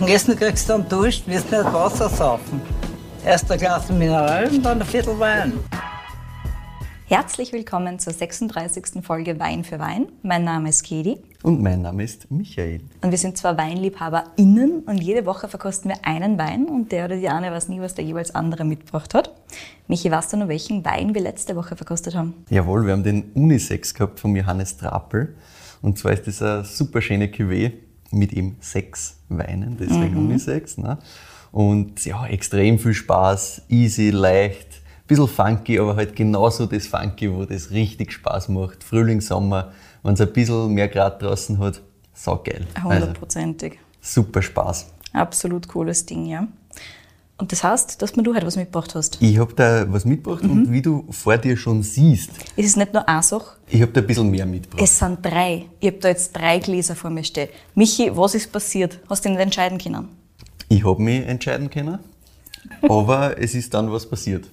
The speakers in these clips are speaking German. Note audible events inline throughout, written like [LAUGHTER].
Und Essen kriegst du dann Dusch, wirst nicht Wasser saufen. Erst ein Glas Mineral und dann ein Viertel Wein. Herzlich willkommen zur 36. Folge Wein für Wein. Mein Name ist Kedi. Und mein Name ist Michael. Und wir sind zwar WeinliebhaberInnen und jede Woche verkosten wir einen Wein und der oder die eine weiß nie, was der jeweils andere mitgebracht hat. Michi, weißt du noch, welchen Wein wir letzte Woche verkostet haben? Jawohl, wir haben den Unisex gehabt von Johannes Trapel. Und zwar ist das eine super schöne Cuvée mit eben sechs Weinen, deswegen mhm. Unisex. Ne? Und ja, extrem viel Spaß, easy, leicht bisschen funky, aber halt genauso das Funky, wo das richtig Spaß macht. Frühling, Sommer, wenn es ein bisschen mehr Grad draußen hat, saugeil. Hundertprozentig. Also, super Spaß. Absolut cooles Ding, ja. Und das heißt, dass du heute was mitgebracht hast? Ich habe da was mitgebracht mhm. und wie du vor dir schon siehst. Es ist nicht nur eine Sache. Ich habe da ein bisschen mehr mitgebracht. Es sind drei. Ich habe da jetzt drei Gläser vor mir stehen. Michi, was ist passiert? Hast du dich nicht entscheiden können? Ich habe mich entscheiden können, aber [LAUGHS] es ist dann was passiert.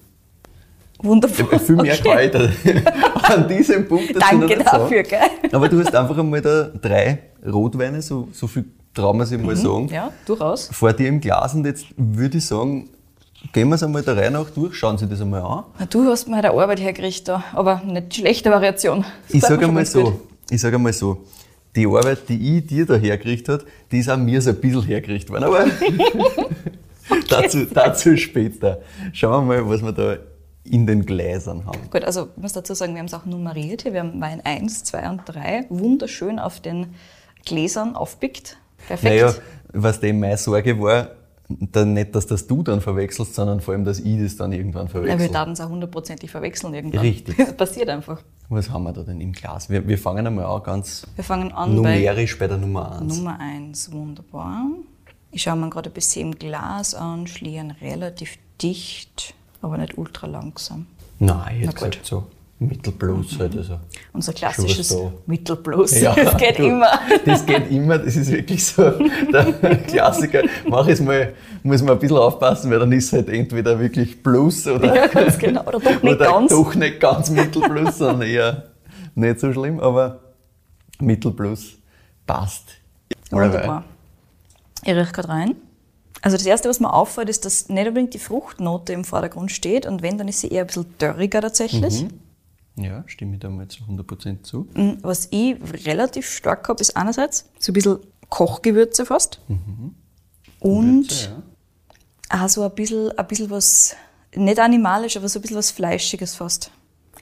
Wundervoll. Viel mehr okay. [LAUGHS] an diesem Punkt Danke dafür, gell? Aber du hast einfach einmal da drei Rotweine, so, so viel trauen wir sich mal mhm, sagen. Ja, durchaus. Vor dir im Glas und jetzt würde ich sagen, gehen wir es einmal der Reihe nach durch, schauen Sie das einmal an. Na, du hast mir eine Arbeit hergerichtet, da, aber nicht schlechte Variation. Das ich sage einmal so, gut. ich sage einmal so, die Arbeit, die ich dir da hergerichtet habe, die ist auch mir so ein bisschen hergerichtet worden, aber [LAUGHS] dazu, dazu später. Schauen wir mal, was wir da in den Gläsern haben. Gut, also ich muss dazu sagen, wir haben es auch nummeriert hier. Wir haben Wein 1, 2 und 3 wunderschön auf den Gläsern aufpickt. Perfekt. Naja, was dem meine Sorge war, dann nicht, dass das du dann verwechselst, sondern vor allem, dass ich das dann irgendwann verwechsel. Ja, wir werden es auch hundertprozentig verwechseln irgendwann. Richtig. Das [LAUGHS] passiert einfach. Was haben wir da denn im Glas? Wir, wir fangen einmal an ganz wir fangen an numerisch bei, bei der Nummer 1. Nummer 1, wunderbar. Ich schaue mir gerade ein bisschen im Glas an, schlieren relativ dicht aber nicht ultra langsam. Nein, jetzt halt so Mittelplus mhm. halt. Also Unser klassisches Mittelplus. Ja, [LAUGHS] das geht du, immer. Das geht immer, das ist wirklich so der Klassiker. Mach es mal, muss man ein bisschen aufpassen, weil dann ist es halt entweder wirklich Plus oder, ja, ganz genau. oder doch nicht oder ganz. Doch nicht ganz Mittelplus, sondern eher nicht so schlimm, aber Mittelplus passt. Wunderbar. Ich rieche gerade rein. Also das Erste, was mir auffällt, ist, dass nicht unbedingt die Fruchtnote im Vordergrund steht und wenn, dann ist sie eher ein bisschen dörriger tatsächlich. Mhm. Ja, stimme ich da mal zu 100% zu. Mhm, was ich relativ stark habe, ist einerseits so ein bisschen Kochgewürze fast mhm. und Gewürze, ja. auch so ein bisschen, ein bisschen was, nicht animalisch, aber so ein bisschen was Fleischiges fast.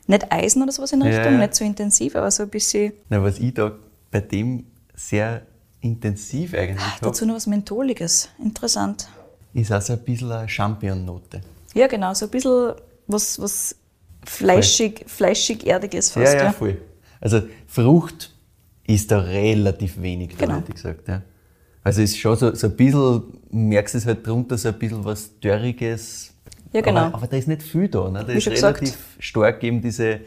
Nicht Eisen oder sowas in der Richtung, ja. nicht so intensiv, aber so ein bisschen... Na, was ich da bei dem sehr intensiv eigentlich Ach, Dazu noch was Mentholiges. Interessant. Ist also ein bisschen eine Champignon-Note. Ja, genau. So ein bisschen was, was fleischig, fleischig erdiges fast. Ja, ja, ja, voll. Also Frucht ist da relativ wenig genau. hätte ich gesagt. Ja. Also ist schon so, so ein bisschen, merkst du es halt drunter, so ein bisschen was Dörriges. Ja, genau. Aber, aber da ist nicht viel da. Ne? Da Wie ist relativ gesagt. stark eben diese,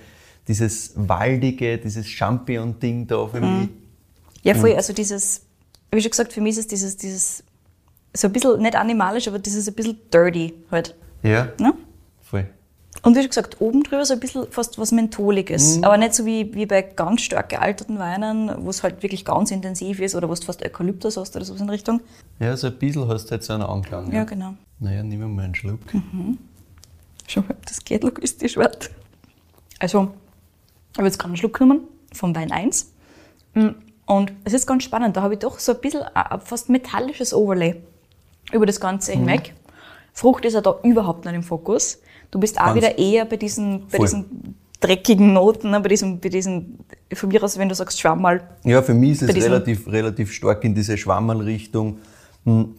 dieses waldige, dieses Champignon-Ding da für mhm. mich. Ja, voll. Also dieses wie schon gesagt, für mich ist es dieses, dieses so ein bisschen, nicht animalisch, aber dieses ein bisschen dirty halt. Ja. Ne? Voll. Und wie schon gesagt, oben drüber so ein bisschen fast was Mentholiges. Mhm. Aber nicht so wie, wie bei ganz stark gealterten Weinen, wo es halt wirklich ganz intensiv ist oder wo du fast Eukalyptus hast oder so in Richtung. Ja, so ein bisschen hast du jetzt so einen Anklang. Ja, ja. genau. Naja, nehmen wir mal einen Schluck. Mhm. Schau mal, das geht logistisch wert. Also, ich habe jetzt gerade einen Schluck genommen vom Wein 1. Und es ist ganz spannend, da habe ich doch so ein bisschen ein fast metallisches Overlay über das Ganze mhm. hinweg. Frucht ist ja da überhaupt nicht im Fokus. Du bist auch wieder eher bei diesen, bei diesen dreckigen Noten, ne, bei diesen, bei diesen, von mir aus, wenn du sagst Schwammerl. Ja, für mich ist es relativ, relativ stark in diese Schwammerl-Richtung. Hm,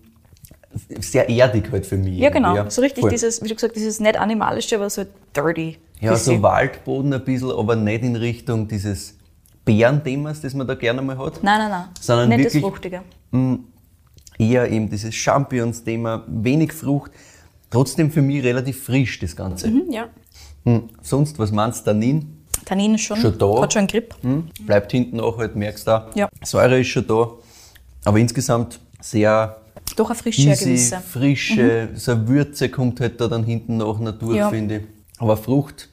sehr erdig halt für mich. Ja, genau. Ja, so richtig voll. dieses, wie du gesagt dieses nicht animalische, aber so dirty. Ja, so Waldboden ein bisschen, aber nicht in Richtung dieses Bärenthemas, das man da gerne mal hat. Nein, nein, nein. Sondern Nicht wirklich das Fruchtige. Mh, eher eben dieses Champions-Thema, wenig Frucht, trotzdem für mich relativ frisch das Ganze. Mhm, ja. Mh, sonst, was meinst du, Tannin? Tannin ist schon, schon da. hat schon einen Grip. Mh, bleibt hinten auch halt, merkst du auch. Ja. Säure ist schon da. Aber insgesamt sehr doch eine Frische, easy, gewisse. Frische, mhm. so eine Würze kommt halt da dann hinten noch durch, ja. finde ich. Aber Frucht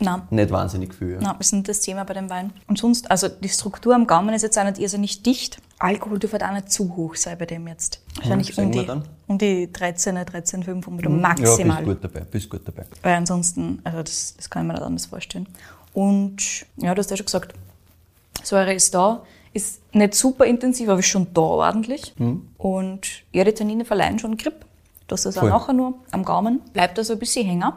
Nein. Nicht wahnsinnig viel. Ja. Nein, das ist nicht das Thema bei dem Wein. Und sonst, also die Struktur am Gaumen ist jetzt auch nicht irrsinnig dicht. Alkohol dürfte auch nicht zu hoch sein bei dem jetzt. Wahrscheinlich sagen um, die, um die 13, 13,500 Ja, maximal. bist gut dabei, bist gut dabei. Weil ansonsten, also das, das kann ich mir nicht anders vorstellen. Und ja, du hast ja schon gesagt, Säure ist da, ist nicht super intensiv, aber ist schon da ordentlich. Und ja, die Tannine verleihen schon Grip. Das auch Voll. nachher nur am Gaumen, bleibt da so ein bisschen hängen.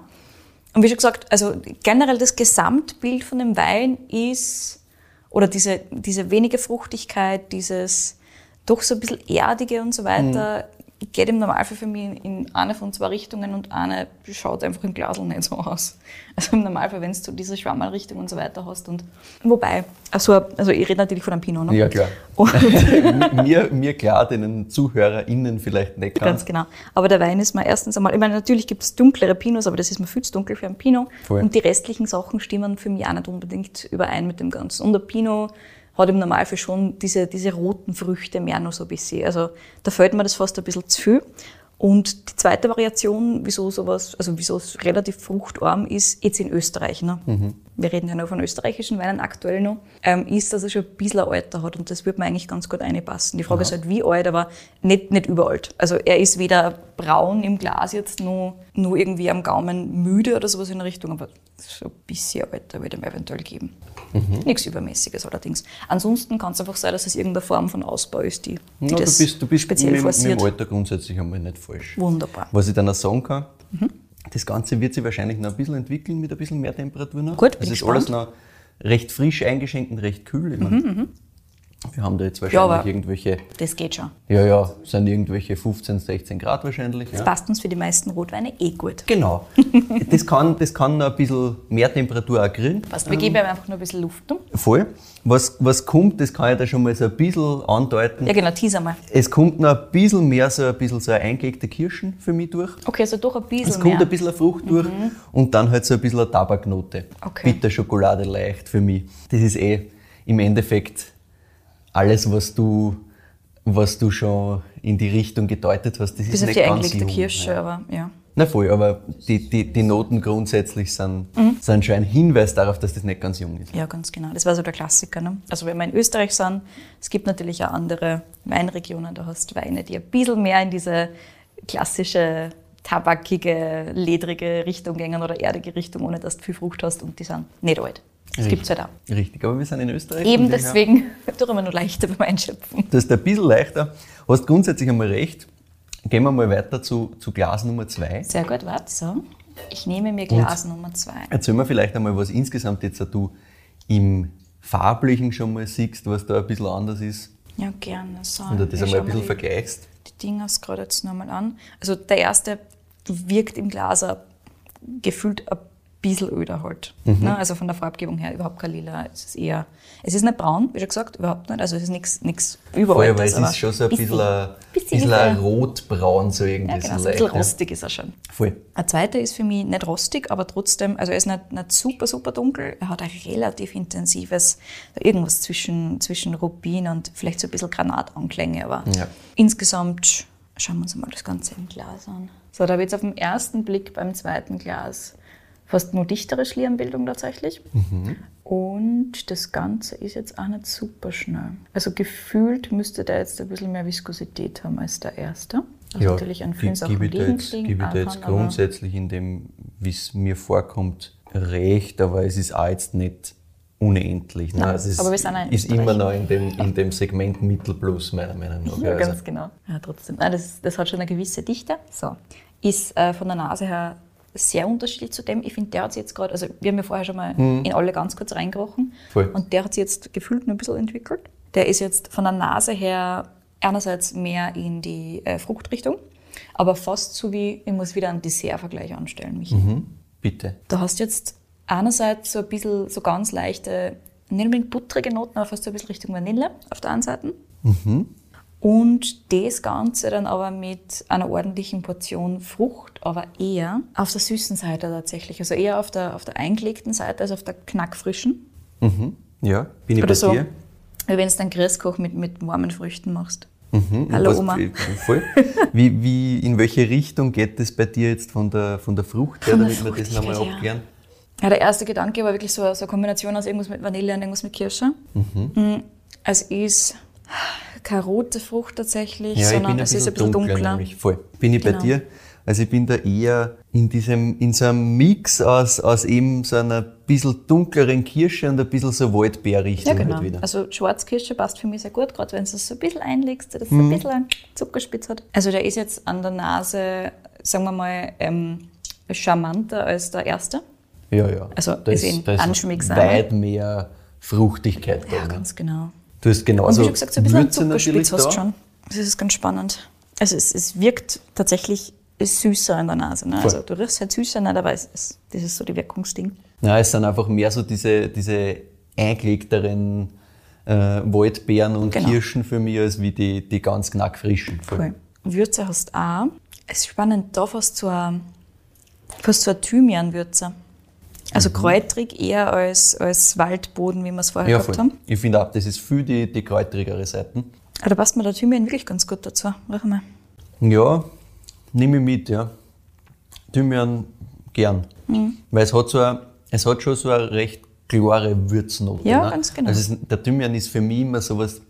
Und wie schon gesagt, also generell das Gesamtbild von dem Wein ist, oder diese, diese wenige Fruchtigkeit, dieses doch so ein bisschen erdige und so weiter, geht im Normalfall für mich in, in eine von zwei Richtungen und eine schaut einfach im Glasl nicht so aus. Also im Normalfall, wenn du diese Schwammerrichtung und so weiter hast. Und wobei, also, also ich rede natürlich von einem Pinot. Ne? Ja, klar. [LAUGHS] Mir, mir klar, den ZuhörerInnen vielleicht nicht Ganz ganz. genau. Aber der Wein ist mir erstens einmal, ich meine, natürlich gibt es dunklere Pinots, aber das ist mir viel zu dunkel für einen Pinot. Voll. Und die restlichen Sachen stimmen für mich auch nicht unbedingt überein mit dem Ganzen. Und der Pinot hat im Normalfall schon diese, diese roten Früchte mehr noch so ein bisschen. Also da fällt mir das fast ein bisschen zu viel. Und die zweite Variation, wieso sowas, also wieso es relativ fruchtarm ist, jetzt in Österreich. Ne? Wir reden ja noch von österreichischen Weinen aktuell noch, ähm, ist, dass er schon ein bisschen Alter hat und das wird mir eigentlich ganz gut einpassen. Die Frage ist halt, wie alt, aber nicht, nicht überalt. Also er ist weder braun im Glas jetzt nur, nur irgendwie am Gaumen müde oder sowas in der Richtung, aber so ein bisschen älter würde ich mir eventuell geben. Nichts Übermäßiges allerdings. Ansonsten kann es einfach sein, dass es irgendeine Form von Ausbau ist, die, die Ja, du das bist, du bist speziell mit, mit forciert. dem Alter grundsätzlich einmal nicht falsch. Wunderbar. Was ich dann auch sagen kann, Mhm. das Ganze wird sich wahrscheinlich noch ein bisschen entwickeln mit ein bisschen mehr Temperatur noch. Gut, bin Es ist gespannt. alles noch recht frisch eingeschenkt und recht kühl. Ich mein, Wir haben da jetzt wahrscheinlich Mhm, aber- irgendwelche, Das geht schon. ja, ja, sind irgendwelche 15, 16 Grad wahrscheinlich. Das Ja. passt uns für die meisten Rotweine eh gut. Genau. [LAUGHS] das, kann, das kann noch ein bisschen mehr Temperatur auch kriegen. Passt. Wir geben ihm einfach nur ein bisschen Luft. Ne? Voll. Was, was kommt, das kann ich da schon mal so ein bisschen andeuten. Ja, genau, teaser mal. Es kommt noch ein bisschen mehr so ein bisschen so eine eingelegte Kirschen für mich durch. Okay, also doch ein bisschen Es kommt mehr. ein bisschen Frucht durch und dann halt so ein bisschen eine Tabaknote. Okay. Bitterschokolade leicht für mich. Das ist eh im Endeffekt alles, was du, was du schon in die Richtung gedeutet hast. Das Bis ist auf nicht die ganz eingelegte jung, Kirsche, Ja. aber ja. Na voll, aber die, die, die Noten grundsätzlich sind, Mhm. sind schon ein Hinweis darauf, dass das nicht ganz jung ist. Ja, ganz genau. Das war so der Klassiker. Ne? Also wenn wir in Österreich sind, es gibt natürlich auch andere Weinregionen, da hast du Weine, die ein bisschen mehr in diese klassische, tabakige, ledrige Richtung gehen oder erdige Richtung, ohne dass du viel Frucht hast und die sind nicht alt. Das gibt es halt auch. Richtig, aber wir sind in Österreich. Eben deswegen ich mir noch leichter beim Einschöpfen. Das ist ein bisschen leichter. Hast grundsätzlich einmal recht. Gehen wir mal weiter zu, zu Glas Nummer zwei. Sehr gut, warte. So. Ich nehme mir Glas Nummer zwei. Erzähl mir vielleicht einmal, was insgesamt jetzt du im Farblichen schon mal siehst, was da ein bisschen anders ist. Ja, gerne. So, Und das einmal ein bisschen die- vergleichst. die Dinger gerade jetzt nochmal an. Also der erste wirkt im Glas gefühlt ein bisschen öder halt. Mhm. Ne? Also von der Farbgebung her überhaupt kein Lila. Es ist eher, es ist nicht braun, wie schon gesagt, überhaupt nicht. Also es ist nichts nichts Vorher, überaltes. weil es ist schon so ein bisschen, bisschen bisschen wie- rotbraun, so irgendwie. ja, genau, so ein bisschen ne? rostig ist er schon. Voll. Ein zweiter ist für mich nicht rostig, aber trotzdem, also er ist nicht, nicht super, super dunkel. Er hat ein relativ intensives, irgendwas zwischen, zwischen Rubin und vielleicht so ein bisschen Granatanklänge, aber Ja. insgesamt schauen wir uns mal das Ganze im Glas an. So, da ich jetzt auf den ersten Blick beim zweiten Glas fast nur dichtere Schlierenbildung tatsächlich. Und das Ganze ist jetzt auch nicht super schnell. Also gefühlt müsste der jetzt ein bisschen mehr Viskosität haben als der erste. Was natürlich an vielen Sachen gebe ich da liegen, jetzt, gebe ich da jetzt grundsätzlich in dem, wie es mir vorkommt, recht, aber es ist auch jetzt nicht unendlich. ne? Nein, Also es aber wir sind ist immer noch in dem, in dem Segment Mittelplus, meiner Meinung nach. [LAUGHS] Ja, Also, ganz genau. Ja, trotzdem. Nein, das, das hat schon eine gewisse Dichte. So. Ist äh, von der Nase her sehr unterschiedlich zu dem. Ich finde, der hat sich jetzt gerade, also wir haben ja vorher schon mal in alle ganz kurz reingerochen. Voll. Und der hat sich jetzt gefühlt noch ein bisschen entwickelt. Der ist jetzt von der Nase her einerseits mehr in die äh, Fruchtrichtung, aber fast so wie, ich muss wieder einen Dessertvergleich anstellen, Michi. Mhm. Bitte. Du hast jetzt einerseits so ein bisschen, so ganz leichte, nicht unbedingt buttrige Noten, aber fast so ein bisschen Richtung Vanille auf der einen Seite. Und das Ganze dann aber mit einer ordentlichen Portion Frucht, aber eher auf der süßen Seite tatsächlich. Also eher auf der, auf der eingelegten Seite als auf der knackfrischen. Mhm. Ja, bin ich Oder bei so, dir. wenn du dann Grießkoch mit, mit warmen Früchten machst. Mhm. Hallo, Was- Oma. Voll. Wie, wie, in welche Richtung geht das bei dir jetzt von der, von der Frucht her, damit wir das nochmal abklären? Ja, der erste Gedanke war wirklich so, so eine Kombination aus irgendwas mit Vanille und irgendwas mit Kirsche. Mm, Es ist keine rote Frucht tatsächlich, Ja, sondern es ist ein bisschen dunkler. dunkler. Voll. Bin ich bei Genau. dir? Also ich bin da eher in diesem, in so einem Mix aus, aus eben so einer bisschen dunkleren Kirsche und ein bisschen so Waldbeerrichtung Ja, genau. halt wieder. Also Schwarzkirsche passt für mich sehr gut, gerade wenn du es so ein bisschen einlegst, dass es Mhm. ein bisschen einen Zuckerspitz hat. Also der ist jetzt an der Nase, sagen wir mal, ähm, charmanter als der erste. ja, ja. Also da ist ist, da ist weit mehr Fruchtigkeit. Ja, ne? ganz genau. Du hast Und genauso wie du gesagt so ein bisschen Würze Zuckerspitz hast du schon. Das ist ganz spannend. Also es, es wirkt tatsächlich süßer in der Nase. Ne? Also du riechst halt süßer, nicht, aber es ist, das ist so die Wirkungsding. Nein, es sind einfach mehr so diese, diese eingelegteren äh, Waldbeeren und Genau. Kirschen für mich, als wie die, die ganz knackfrischen. Cool. Würze hast du auch. Es ist spannend, da fast so eine, fast so Thymian-Würze. Also kräutrig eher als, als Waldboden, wie wir es vorher Mhm. Ja, gehabt voll. haben. Ich finde auch, das ist viel die, die kräutrigere Seiten. Aber da passt mir der Thymian wirklich ganz gut dazu. Riech mal. Ja, nehme ich mit, ja. Thymian gern. Mhm. Weil es hat, so ein, es hat schon so eine recht klare Würznote. Ja, ne? ganz genau. Also es, der Thymian ist für mich immer sowas,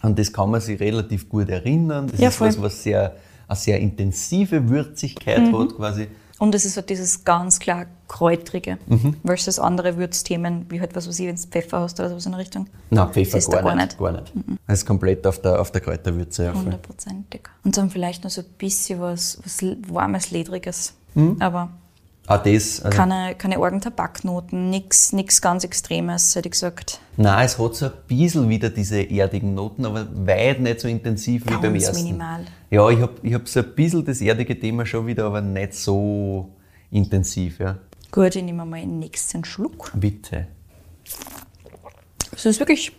an das kann man sich relativ gut erinnern. Das Ja, ist voll. was, was sehr, eine sehr intensive Würzigkeit Mhm. hat quasi. Und es ist halt dieses ganz klar kräutrige Mhm. versus andere Würzthemen, wie halt was weiß ich, wenn du Pfeffer hast oder sowas in der Richtung. Nein, Pfeffer gar, gar nicht. Gar nicht. Es ist komplett auf der, auf der Kräuterwürze. Hundertprozentig. Und dann vielleicht noch so ein bisschen was, was warmes, ledriges. Mhm. Aber Auch das, also, keine, keine argen Tabaknoten, nichts nix ganz Extremes, hätte ich gesagt. nein, es hat so ein bisschen wieder diese erdigen Noten, aber weit nicht so intensiv wie Ganz beim ersten. minimal. Ja, ich habe ich hab so ein bisschen das erdige Thema schon wieder, aber nicht so intensiv. Ja. Gut, ich nehme mal den nächsten Schluck. Bitte. Es ist wirklich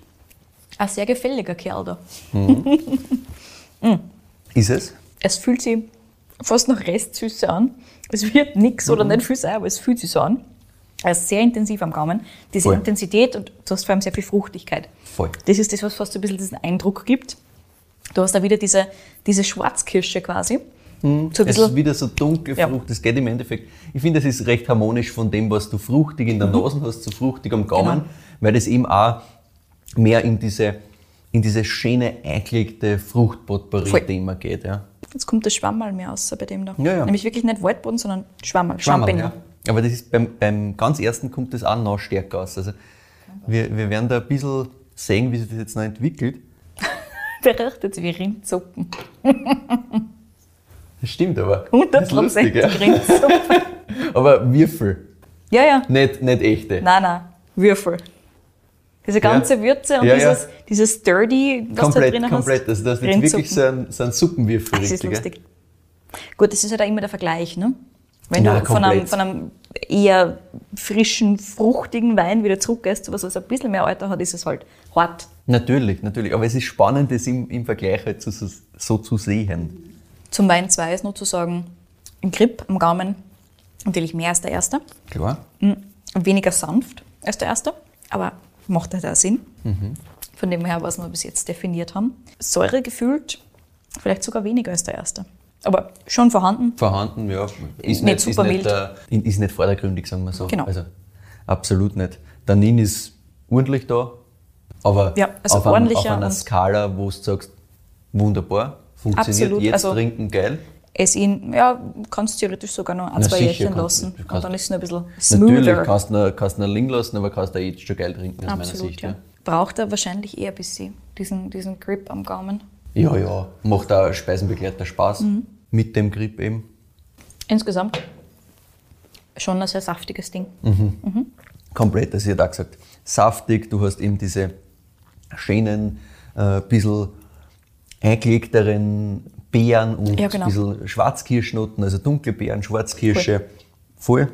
ein sehr gefälliger Kerl da. [LAUGHS] Ist es? Es fühlt sich fast nach Restsüße an. Es wird nichts Mhm. oder nicht viel sein, aber es fühlt sich so an. Er ist sehr intensiv am Gaumen. Diese Voll. Intensität und du hast vor allem sehr viel Fruchtigkeit. Voll. Das ist das, was fast ein bisschen diesen Eindruck gibt. Du hast da wieder diese, diese Schwarzkirsche quasi. So ein Es ist wieder so dunkle Ja. Frucht. Das geht im Endeffekt. Ich finde, es ist recht harmonisch von dem, was du fruchtig in der Nase hast, zu fruchtig am Gaumen, Genau. weil das eben auch mehr in diese, in diese schöne, eingelegte. Fruchtpotpourri-Thema geht. Ja. Jetzt kommt das Schwammerl mehr raus bei dem da. Ja, ja. Nämlich wirklich nicht Waldboden, sondern Schwammerl, Schwammerl, Champignon. ja. Aber das ist beim, beim ganz ersten kommt das auch noch stärker aus. Also wir, wir werden da ein bisschen sehen, wie sich das jetzt noch entwickelt. Der riecht jetzt wie Rindsuppen. [LAUGHS] Das stimmt aber. Das ist lustig, 100% ja. Rindsuppe. [LAUGHS] Aber Würfel, Ja, ja. nicht, nicht echte. Nein, nein, Würfel. Diese ganze Würze und Ja, ja. dieses, dieses Dirty, was du da komplett, drinnen komplett. hast. Also das wird wirklich so ein, so ein Suppenwürfel. Das ist lustig. Gut, das ist halt auch immer der Vergleich, ne? Wenn Ja, du von einem, komplett. von einem eher frischen, fruchtigen Wein wieder zurückgehst zu was, was ein bisschen mehr Alter hat, ist es halt hart. Ja? Natürlich, natürlich. Aber es ist spannend, das im, im Vergleich halt so, so, so zu sehen. Zum Wein 2 ist nur zu sagen, ein Grip am Gaumen natürlich mehr als der erste. Klar. Mm, Weniger sanft als der erste, aber macht halt auch Sinn. Mhm. Von dem her, was wir bis jetzt definiert haben. Säure gefühlt, vielleicht sogar weniger als der erste. Aber schon vorhanden. Vorhanden, ja. Ist Nicht ist super nicht, mild. äh, ist nicht vordergründig, sagen wir so. Genau. Also absolut nicht. Tannin ist ordentlich da, aber Ja, also auf, einem, auf einer Skala, wo du sagst, wunderbar, funktioniert Absolut, jetzt also- trinken geil. Es ihn, ja, kannst theoretisch sogar noch ein, Na, zwei Jährchen kannst lassen. du Und kannst- dann ist es noch ein bisschen Natürlich smoother. kannst du kannst ihn liegen lassen, aber kannst du jetzt schon geil trinken aus meiner Absolut, Sicht. ja. Ja. Braucht er wahrscheinlich eher ein bisschen diesen, diesen Grip am Gaumen. ja, ja, macht auch Speisenbegleiter Spaß Mhm. mit dem Grip eben. Insgesamt schon ein sehr saftiges Ding. Komplett, das hat auch gesagt. Saftig, du hast eben diese schönen, äh, bisschen eingelegteren Beeren und Ja, genau. ein bisschen Schwarzkirschnoten, also dunkle Beeren, Schwarzkirsche. Voll.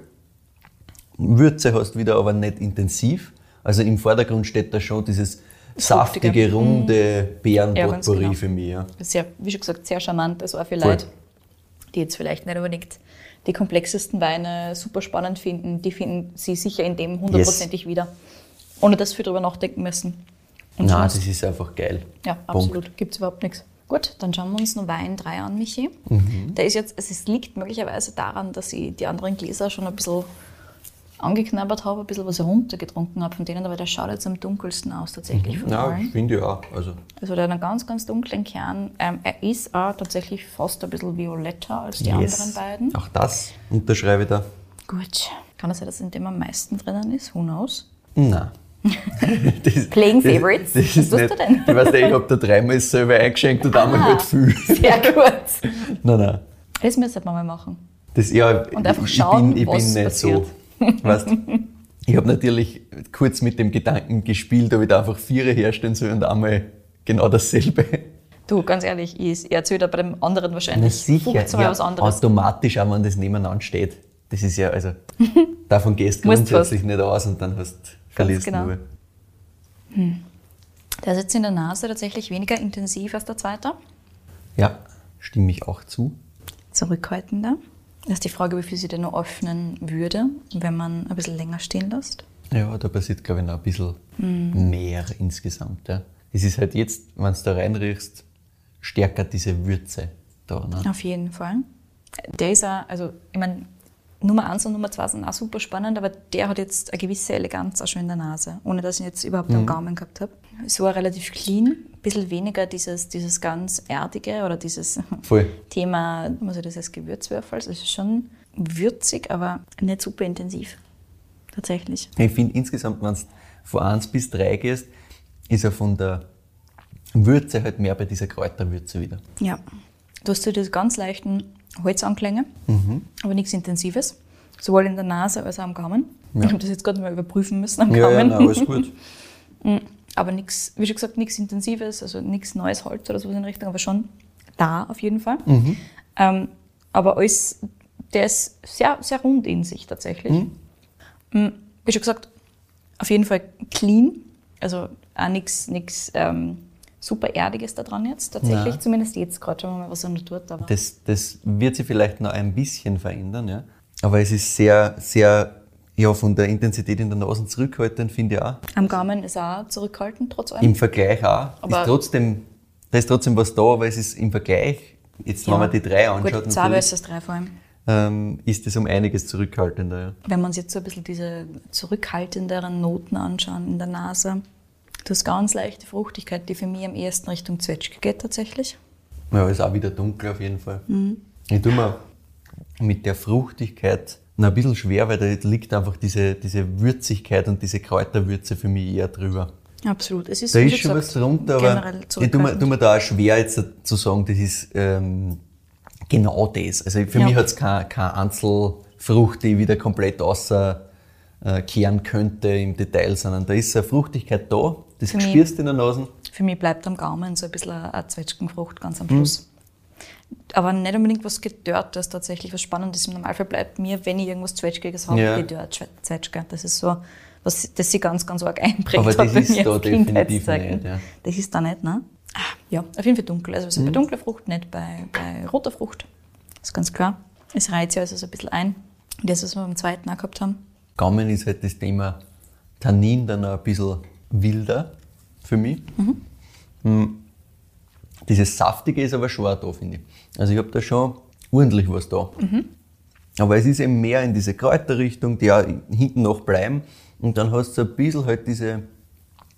Würze hast wieder, aber nicht intensiv. Also im Vordergrund steht da schon dieses Fruchtige. saftige, runde Ja, ganz Beerenpotpourri genau. für mich. Ja. Sehr, wie schon gesagt, sehr charmant. Also auch für Voll. Leute, die jetzt vielleicht nicht unbedingt die komplexesten Weine super spannend finden, die finden sie sicher in dem hundertprozentig wieder. Ohne dass wir darüber nachdenken müssen. Und Nein, das ist einfach geil. Ja, absolut. Gibt es überhaupt nichts. Gut, dann schauen wir uns noch Wein 3 an, Michi. Mhm. Der ist jetzt, also es liegt möglicherweise daran, dass ich die anderen Gläser schon ein bisschen angeknabbert habe, ein bisschen was runtergetrunken habe von denen, aber der schaut jetzt am dunkelsten aus tatsächlich von Ja, allen. finde ich auch. Also, Also der hat einen ganz, ganz dunklen Kern. Ähm, er ist auch tatsächlich fast ein bisschen violetter als die yes. anderen beiden. Auch das unterschreibe ich da. Gut. Kann es sein, dass in dem am meisten drinnen ist? Who knows? Nein. [LAUGHS] Das- Playing das- Favorites? Das, Was tust nicht, du denn? Ich weiß nicht, ich habe da dreimal selber eingeschenkt und einmal Ah. halt viel. Sehr gut. [LAUGHS] Nein, nein. Das müsste man mal machen. Das, ja, Und einfach schauen, ich bin, ich was bin nicht passiert. so. [LAUGHS] Weißt, ich habe natürlich kurz mit dem Gedanken gespielt, ob ich da einfach Vierer herstellen soll und einmal genau dasselbe. Du, ganz ehrlich, ich, erzähle da bei dem anderen Na wahrscheinlich sicher, 15 Mal ja, was anderes. automatisch, auch wenn das nebeneinander steht. Das ist ja, also, davon gehst du grundsätzlich nicht aus und dann hast, verlierst genau. nur. Der sitzt in der Nase tatsächlich weniger intensiv als der zweite. Ja, stimme ich auch zu. Zurückhaltender. Das ist die Frage, wie viel sie denn noch öffnen würde, wenn man ein bisschen länger stehen lässt. Ja, da passiert, glaube ich, noch ein bisschen Mhm. mehr insgesamt. Ja. Es ist halt jetzt, wenn du da reinriechst, stärker diese Würze da. Ne? Auf jeden Fall. Der ist auch, also ich meine, Nummer 1 und Nummer 2 sind auch super spannend, aber der hat jetzt eine gewisse Eleganz auch schon in der Nase, ohne dass ich ihn jetzt überhaupt Mhm. am Gaumen gehabt habe. So relativ clean, ein bisschen weniger dieses, dieses ganz Erdige oder dieses Voll. Thema, also das heißt Gewürzwürfel. Also es ist schon würzig, aber nicht super intensiv. Tatsächlich. Ich finde insgesamt, wenn du von 1 bis 3 gehst, ist er von der Würze halt mehr bei dieser Kräuterwürze wieder. Ja. Du hast so diese ganz leichten Holzanklänge, Mhm. aber nichts Intensives. Sowohl in der Nase als auch am Gaumen. Ja. Ich habe das jetzt gerade mal überprüfen müssen am Ja, ja, Gaumen. nein, alles gut. [LAUGHS] aber nichts, wie schon gesagt, nichts Intensives, also nichts neues Holz oder sowas in Richtung, aber schon da auf jeden Fall. Mhm. Ähm, aber alles, der ist sehr, sehr rund in sich tatsächlich. Mhm. Wie schon gesagt, auf jeden Fall clean, also auch nichts ähm, super Erdiges da dran jetzt tatsächlich, Nein. zumindest jetzt gerade, schauen wir mal, was er noch tut. Aber Das, das wird sich vielleicht noch ein bisschen verändern, ja. Aber es ist sehr, sehr, ja, von der Intensität in der Nase zurückhaltend, finde ich auch. am Gaumen ist auch zurückhaltend, trotz allem. Im Vergleich auch. Aber- ist trotzdem, da ist trotzdem was da, aber es ist im Vergleich, jetzt wenn man die drei anschaut, Gut, zwei versus drei vor allem. ähm, ist es um einiges zurückhaltender. Ja. Wenn wir uns jetzt so ein bisschen diese zurückhaltenderen Noten anschauen in der Nase, du hast ganz leichte Fruchtigkeit, die für mich am ehesten Richtung Zwetschge geht tatsächlich. Ja, ist auch wieder dunkel auf jeden Fall. Mhm. Ich tue mir mit der Fruchtigkeit noch ein bisschen schwer, weil da liegt einfach diese, diese Würzigkeit und diese Kräuterwürze für mich eher drüber. Absolut. Es ist, Da ist schon was drunter, aber ich tue mir, tue mir da auch schwer jetzt zu sagen, das ist ähm, genau das. Also für Ja. mich hat es keine, keine Einzelfrucht, die ich wieder komplett außer äh, kehren könnte im Detail, sondern da ist eine Fruchtigkeit da, das Für spürst du in der Nase. Für mich bleibt am Gaumen so ein bisschen eine Zwetschgenfrucht ganz Mhm. am Schluss. Aber nicht unbedingt was Gedörrtes tatsächlich, was Spannendes. Im Normalfall bleibt mir, wenn ich irgendwas Zwetschgiges habe, Ja. gedörrt Zwe- Zwetschge. Das ist so, was das sich ganz, ganz arg [LAUGHS] einprägt Aber das ist da definitiv nicht, ja. Das ist da nicht, ne? Ah, Ja, auf jeden Fall dunkel. Also wir sind Mhm. bei dunkler Frucht, nicht bei, bei roter Frucht. Das ist ganz klar. Es reizt ja also so ein bisschen ein. Das, was wir beim zweiten auch gehabt haben. Gaumen ist halt das Thema Tannin dann noch ein bisschen wilder für mich. Mm. Dieses Saftige ist aber schon auch da, finde ich. Also ich habe da schon ordentlich was da. Aber es ist eben mehr in diese Kräuterrichtung, die auch hinten noch bleiben. Und dann hast du ein bisschen halt diese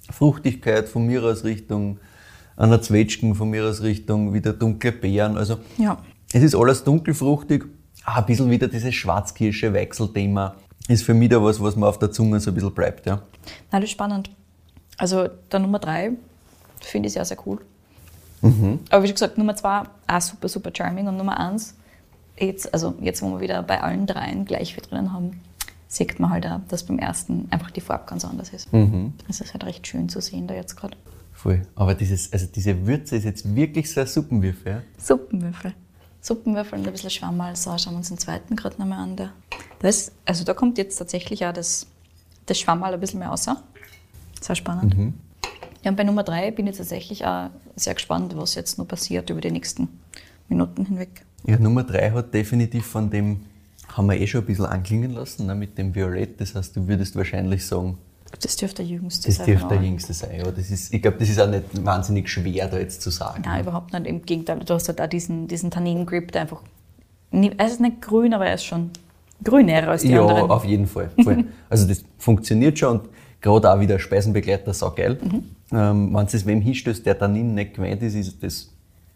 Fruchtigkeit von mir aus Richtung einer Zwetschgen, von mir aus Richtung wieder dunkle Beeren. Also Ja. es ist alles dunkelfruchtig. Ah, ein bisschen wieder dieses schwarzkirsche Wechselthema ist für mich da was, was mir auf der Zunge so ein bisschen bleibt. Ja. Nein, das ist spannend. Also der Nummer drei finde ich sehr, sehr cool. Mhm. Aber wie schon gesagt, Nummer zwei auch super, super charming. Und Nummer eins, jetzt, also jetzt, wo wir wieder bei allen dreien gleich viel drinnen haben, sieht man halt auch, dass beim ersten einfach die Farbe ganz anders ist. Mhm. Es ist halt recht schön zu sehen da jetzt gerade. Voll. Aber dieses, also diese Würze ist jetzt wirklich so ein Suppenwürfel. Ja. Suppenwürfel. Suppenwürfel und ein bisschen Schwammerl. So, schauen wir uns den zweiten gerade nochmal an. Der, das, also da kommt jetzt tatsächlich auch das, das Schwammerl ein bisschen mehr raus. Sehr spannend. Ja, und bei Nummer drei bin ich tatsächlich auch sehr gespannt, was jetzt noch passiert über die nächsten Minuten hinweg. Ja, Nummer drei hat definitiv von dem, haben wir eh schon ein bisschen anklingen lassen, ne, mit dem Violett. Das heißt, du würdest wahrscheinlich sagen, Das dürfte der jüngste das sein. dürfte der jüngste sein. Ja, das ist, ich glaube, das ist auch nicht wahnsinnig schwer, da jetzt zu sagen. Nein, überhaupt nicht. Im Gegenteil, du hast halt auch diesen, diesen Tannin-Grip, der einfach, er ist nicht grün, aber er ist schon grüner als die ja, anderen. auf jeden Fall. Voll. [LAUGHS] also das funktioniert schon und gerade auch wieder Speisenbegleiter saugeil. Mhm. Ähm, Wenn es wem hinstößt, der Tannin nicht gewöhnt ist, ist das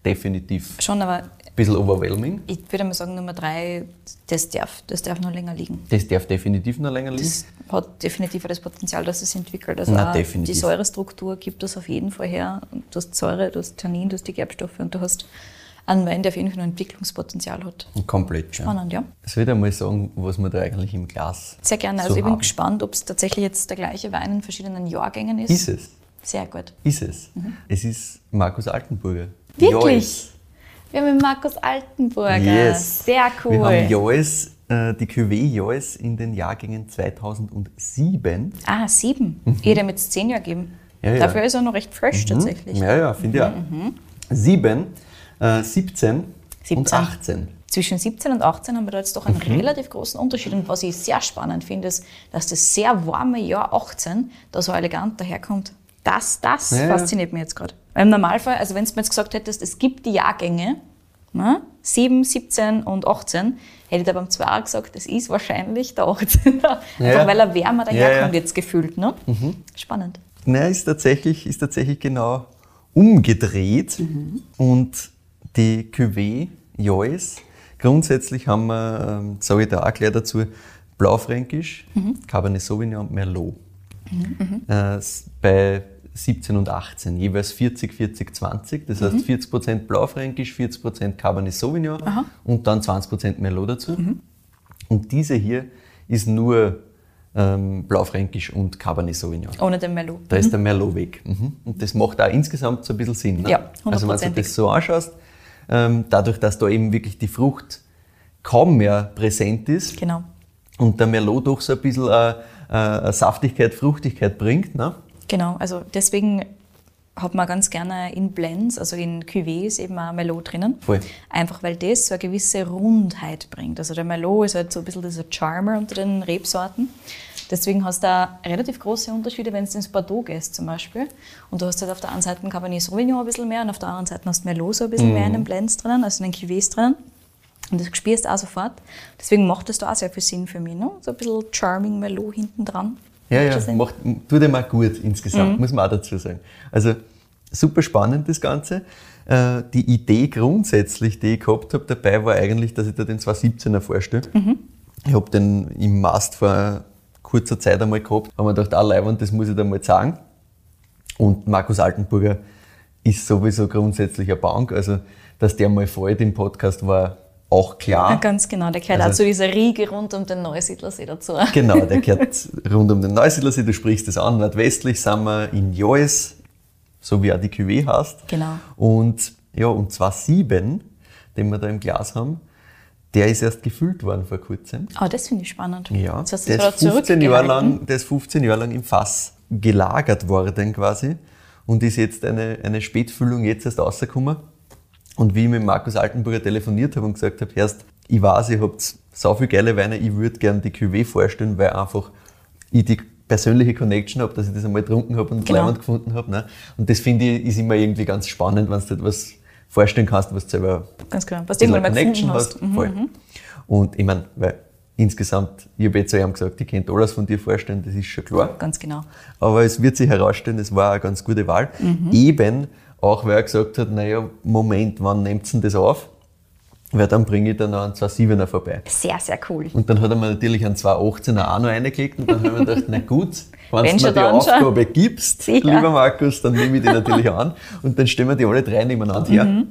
definitiv Schon, aber ein bisschen overwhelming. ich würde mal sagen, Nummer drei, das darf, das darf noch länger liegen. Das darf definitiv noch länger liegen. Das hat definitiv das Potenzial, dass es entwickelt. Also Na, definitiv. die Säurestruktur gibt das auf jeden Fall her. Du hast Säure, du hast Tannin, du hast die Gerbstoffe und du hast einen Wein, der auf jeden Fall noch Entwicklungspotenzial hat. Komplett, ja. Spannend, ja. Soll ich dir mal sagen, was wir da eigentlich im Glas Sehr gerne. so Also ich bin haben? gespannt, ob es tatsächlich jetzt der gleiche Wein in verschiedenen Jahrgängen ist. Ist es? Sehr gut. Ist es? Es ist Markus Altenburger. Mhm. Wirklich? Joyce. Wir haben Markus Altenburger. Yes. Sehr cool. Wir haben Joyce, äh, die Cuvée Joyce in den Jahrgängen 2007. ah, sieben. Ich hätte ihm jetzt zehn Jahre gegeben. Ja, ja. Dafür ist er noch recht fresh tatsächlich. Ja, ja, finde ich auch. Sieben, äh, 17, und 17. 18. Zwischen 17 und 18 haben wir da jetzt doch einen Mhm. relativ großen Unterschied. Und was ich sehr spannend finde, ist, dass das sehr warme Jahr 18 da so elegant daherkommt. Das, das Ja, ja. fasziniert mich jetzt gerade. Im Normalfall, also wenn du mir jetzt gesagt hättest, es gibt die Jahrgänge, ne, 7, 17 und 18, hätte ich da beim Zweier gesagt, das ist wahrscheinlich der 18er. Ja. Einfach weil er wärmer Ja, Mhm. daherkommt ja. jetzt gefühlt. Ne? Spannend. Nein, ist tatsächlich, ist tatsächlich genau umgedreht. Und die Cuvée Joyce, grundsätzlich haben wir, ähm, sage ich da auch gleich dazu, Blaufränkisch, Cabernet Sauvignon und Merlot. Äh, s- bei 17 und 18, jeweils 40, 40, 20. Das heißt 40% Blaufränkisch, 40% Cabernet Sauvignon und dann 20% Merlot dazu. Und diese hier ist nur ähm, Blaufränkisch und Cabernet Sauvignon. Ohne den Merlot. Da ist der Merlot weg. Mhm. Und das macht auch insgesamt so ein bisschen Sinn. Ne? Ja, Also wenn du das so anschaust, dadurch, dass da eben wirklich die Frucht kaum mehr präsent ist Genau. und der Merlot doch so ein bisschen äh, äh, Saftigkeit, Fruchtigkeit bringt, ne? Genau, also deswegen hat man ganz gerne in Blends, also in Cuvées eben auch Merlot drinnen. Voll. Einfach weil das so eine gewisse Rundheit bringt. Also der Merlot ist halt so ein bisschen dieser Charmer unter den Rebsorten. Deswegen hast du da relativ große Unterschiede, wenn du ins Bordeaux gehst zum Beispiel. Und du hast halt auf der einen Seite einen Cabernet Sauvignon ein bisschen mehr und auf der anderen Seite hast du Merlot so ein bisschen mehr in den Blends drinnen, also in den Cuvées drinnen. Und das spürst du auch sofort. Deswegen macht das da auch sehr viel Sinn für mich. Ne? So ein bisschen Charming Merlot hinten dran. Ja, ja, macht, tut dem auch gut insgesamt, Mhm. muss man auch dazu sagen. Also super spannend das Ganze. Äh, Die Idee grundsätzlich, die ich gehabt habe dabei, war eigentlich, dass ich da den 217er vorstelle. Mhm. Ich habe den im Mast vor kurzer Zeit einmal gehabt, haben wir gedacht, ah, Leibwand, das muss ich da mal sagen. Und Markus Altenburger ist sowieso grundsätzlich eine Bank, also dass der mal fällt im Podcast war auch klar. Ja, ganz genau, der gehört Also- auch zu dieser Riege rund um den Neusiedlersee dazu. [LAUGHS] Genau, der gehört rund um den Neusiedlersee, du sprichst es an, nordwestlich sind wir in Joes, so wie auch die Cuvée heißt. Genau. Und ja, und zwar sieben, den wir da im Glas haben, der ist erst gefüllt worden vor kurzem. Aber das finde ich spannend. Ja, Das heißt, der, ist 15 Jahre lang, der ist 15 Jahre lang im Fass gelagert worden quasi und ist jetzt eine, eine Spätfüllung jetzt erst rausgekommen. Und wie ich mit Markus Altenburger telefoniert habe und gesagt habe, erst, ich weiß, ihr habt so viele geile Weine, ich würde gerne die Cuvée vorstellen, weil einfach ich die persönliche Connection habe, dass ich das einmal getrunken habe und Genau. Leimand gefunden habe. Ne? Und das finde ich ist immer irgendwie ganz spannend, wenn du dir etwas vorstellen kannst, was du selber Ganz genau. Was du irgendwann mal Connection hast. Mhm. Voll. Und ich meine, weil insgesamt, ich habe jetzt zu ihm gesagt, ich könnte alles von dir vorstellen, das ist schon klar. Ganz genau. Aber es wird sich herausstellen, es war eine ganz gute Wahl. Mhm. Eben auch, weil er gesagt hat, naja, Moment, wann nehmt ihr denn das auf? Weil dann bringe ich dann noch einen 2,7er vorbei. Sehr, sehr cool. Und dann hat er mir natürlich einen 2,18er auch noch reingelegt und dann habe ich mir gedacht, na gut, wenn Wenn du mir die dann schon. Aufgabe gibst, Sicher. lieber Markus, dann nehme ich die natürlich an und dann stellen wir die alle drei nebeneinander her. Mhm.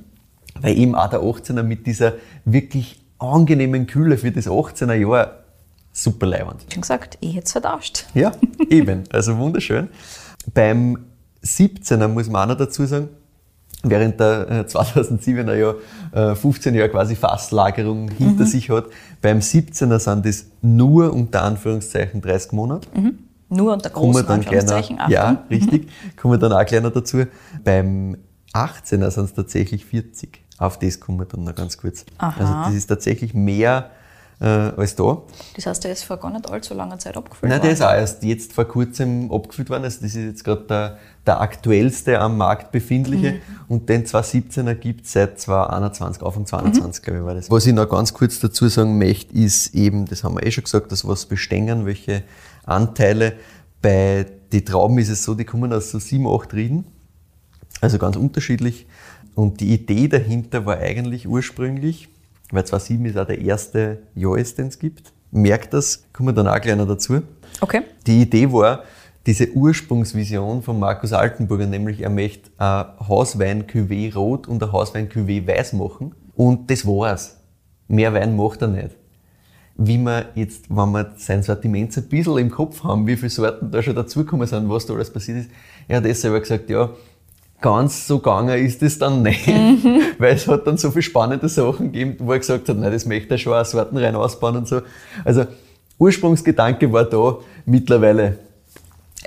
Weil eben auch der 18er mit dieser wirklich angenehmen Kühle für das 18er Jahr super leibend. Schon gesagt, ich hätte es vertauscht. Ja, eben. Also wunderschön. Beim 17er muss man auch noch dazu sagen, während der äh, 2007er Jahr äh, 15 Jahre quasi Fasslagerung hinter Mhm. sich hat, beim 17er sind das nur unter Anführungszeichen 30 Monate. Nur unter großen Anführungszeichen. Achtung. ja, richtig, kommen wir dann auch noch dazu. Beim 18er sind es tatsächlich 40. Auf das kommen wir dann noch ganz kurz. Aha. Also das ist tatsächlich mehr äh, als da. Das heißt, der ist vor gar nicht allzu langer Zeit abgefüllt Nein, der worden. ist auch erst jetzt vor kurzem abgefüllt worden. Also das ist jetzt gerade der, der aktuellste am Markt befindliche. Mhm. Und den 2017er gibt es seit 2021, Anfang 2022, glaube ich, war das. Was ich noch ganz kurz dazu sagen möchte, ist eben, das haben wir eh schon gesagt, das was bestängen, welche Anteile. Bei den Trauben ist es so, die kommen aus so sieben, acht Rieden. Also ganz unterschiedlich. Und die Idee dahinter war eigentlich ursprünglich, weil 2007 ist auch der erste Jahres, den es gibt. Merkt das, kommen wir dann auch gleich noch dazu. Okay. Die Idee war, diese Ursprungsvision von Markus Altenburger, nämlich er möchte ein Hauswein Cuvée rot und ein Hauswein Cuvée weiß machen. Und das war's. Mehr Wein macht er nicht. Wie man jetzt, wenn wir sein Sortiment so ein bisschen im Kopf haben, wie viele Sorten da schon dazugekommen sind, was da alles passiert ist, er hat das selber gesagt, ja, ganz so gegangen ist es dann nicht. [LAUGHS] Weil es hat dann so viele spannende Sachen gegeben, wo er gesagt hat, nein, das möchte er schon auch Sorten rein ausbauen und so. Also, Ursprungsgedanke war da, mittlerweile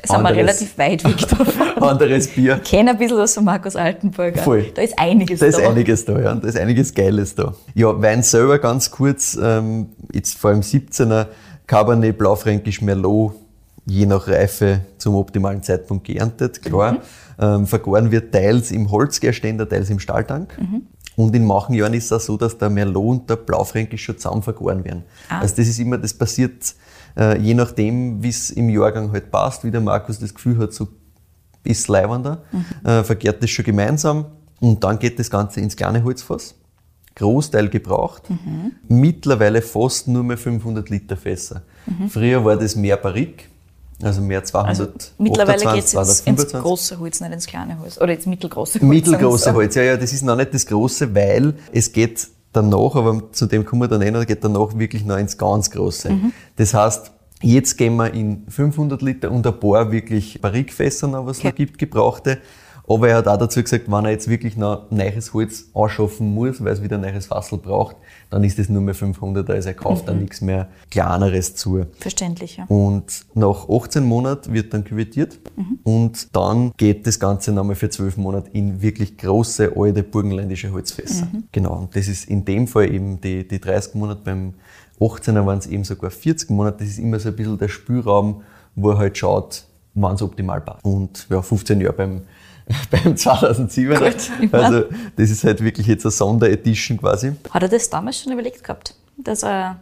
Sind wir Anderes- relativ weit weg [LAUGHS] davon. anderes Bier. Ich kenne ein bisschen was von Markus Altenburger. Voll. Da ist einiges Da ist da. einiges da, ja. Und da ist einiges Geiles da. Ja, Wein selber ganz kurz, ähm, jetzt vor allem 17er, Cabernet, Blaufränkisch, Merlot, je nach Reife zum optimalen Zeitpunkt geerntet, klar. Ähm, vergoren wird teils im Holzgärständer, teils im Stahltank. Und in manchen Jahren ist es auch so, dass der Merlot und der Blaufränkisch schon zusammen vergoren werden. Ah. Also das ist immer, das passiert äh, je nachdem, wie es im Jahrgang halt passt, wie der Markus das Gefühl hat, so ist leibender, äh, verkehrt das schon gemeinsam und dann geht das Ganze ins kleine Holzfass. Großteil gebraucht. Mittlerweile fast nur mehr 500 Liter Fässer. Früher war das mehr Barrique, also mehr 200. Also mittlerweile geht es ins, ins große Holz, nicht ins kleine Holz. Oder ins mittelgroße Holz. Mittelgroße Holz, ja, ja, das ist noch nicht das große, weil es geht danach, aber zu dem kommen wir dann eh noch, geht danach wirklich noch ins ganz Große. Das heißt, jetzt gehen wir in 500 Liter und ein paar wirklich Barrikfässer noch, was es noch Okay. gibt, gebrauchte. Aber er hat auch dazu gesagt, wenn er jetzt wirklich noch neues Holz anschaffen muss, weil es wieder ein neues Fassel braucht, dann ist es nur mehr 500, also er kauft dann nichts mehr Kleineres zu. Verständlich, ja. Und nach 18 Monaten wird dann küvettiert und dann geht das Ganze nochmal für 12 Monate in wirklich große, alte burgenländische Holzfässer. Genau, und das ist in dem Fall eben die, die 30 Monate, beim 18er waren es eben sogar 40 Monate. Das ist immer so ein bisschen der Spielraum, wo er halt schaut, wann es optimal passt. Und ja, 15 Jahre beim, [LAUGHS] beim 2007er. Gut, ich Also das ist halt wirklich jetzt eine Sonderedition quasi. Hat er das damals schon überlegt gehabt? Dass er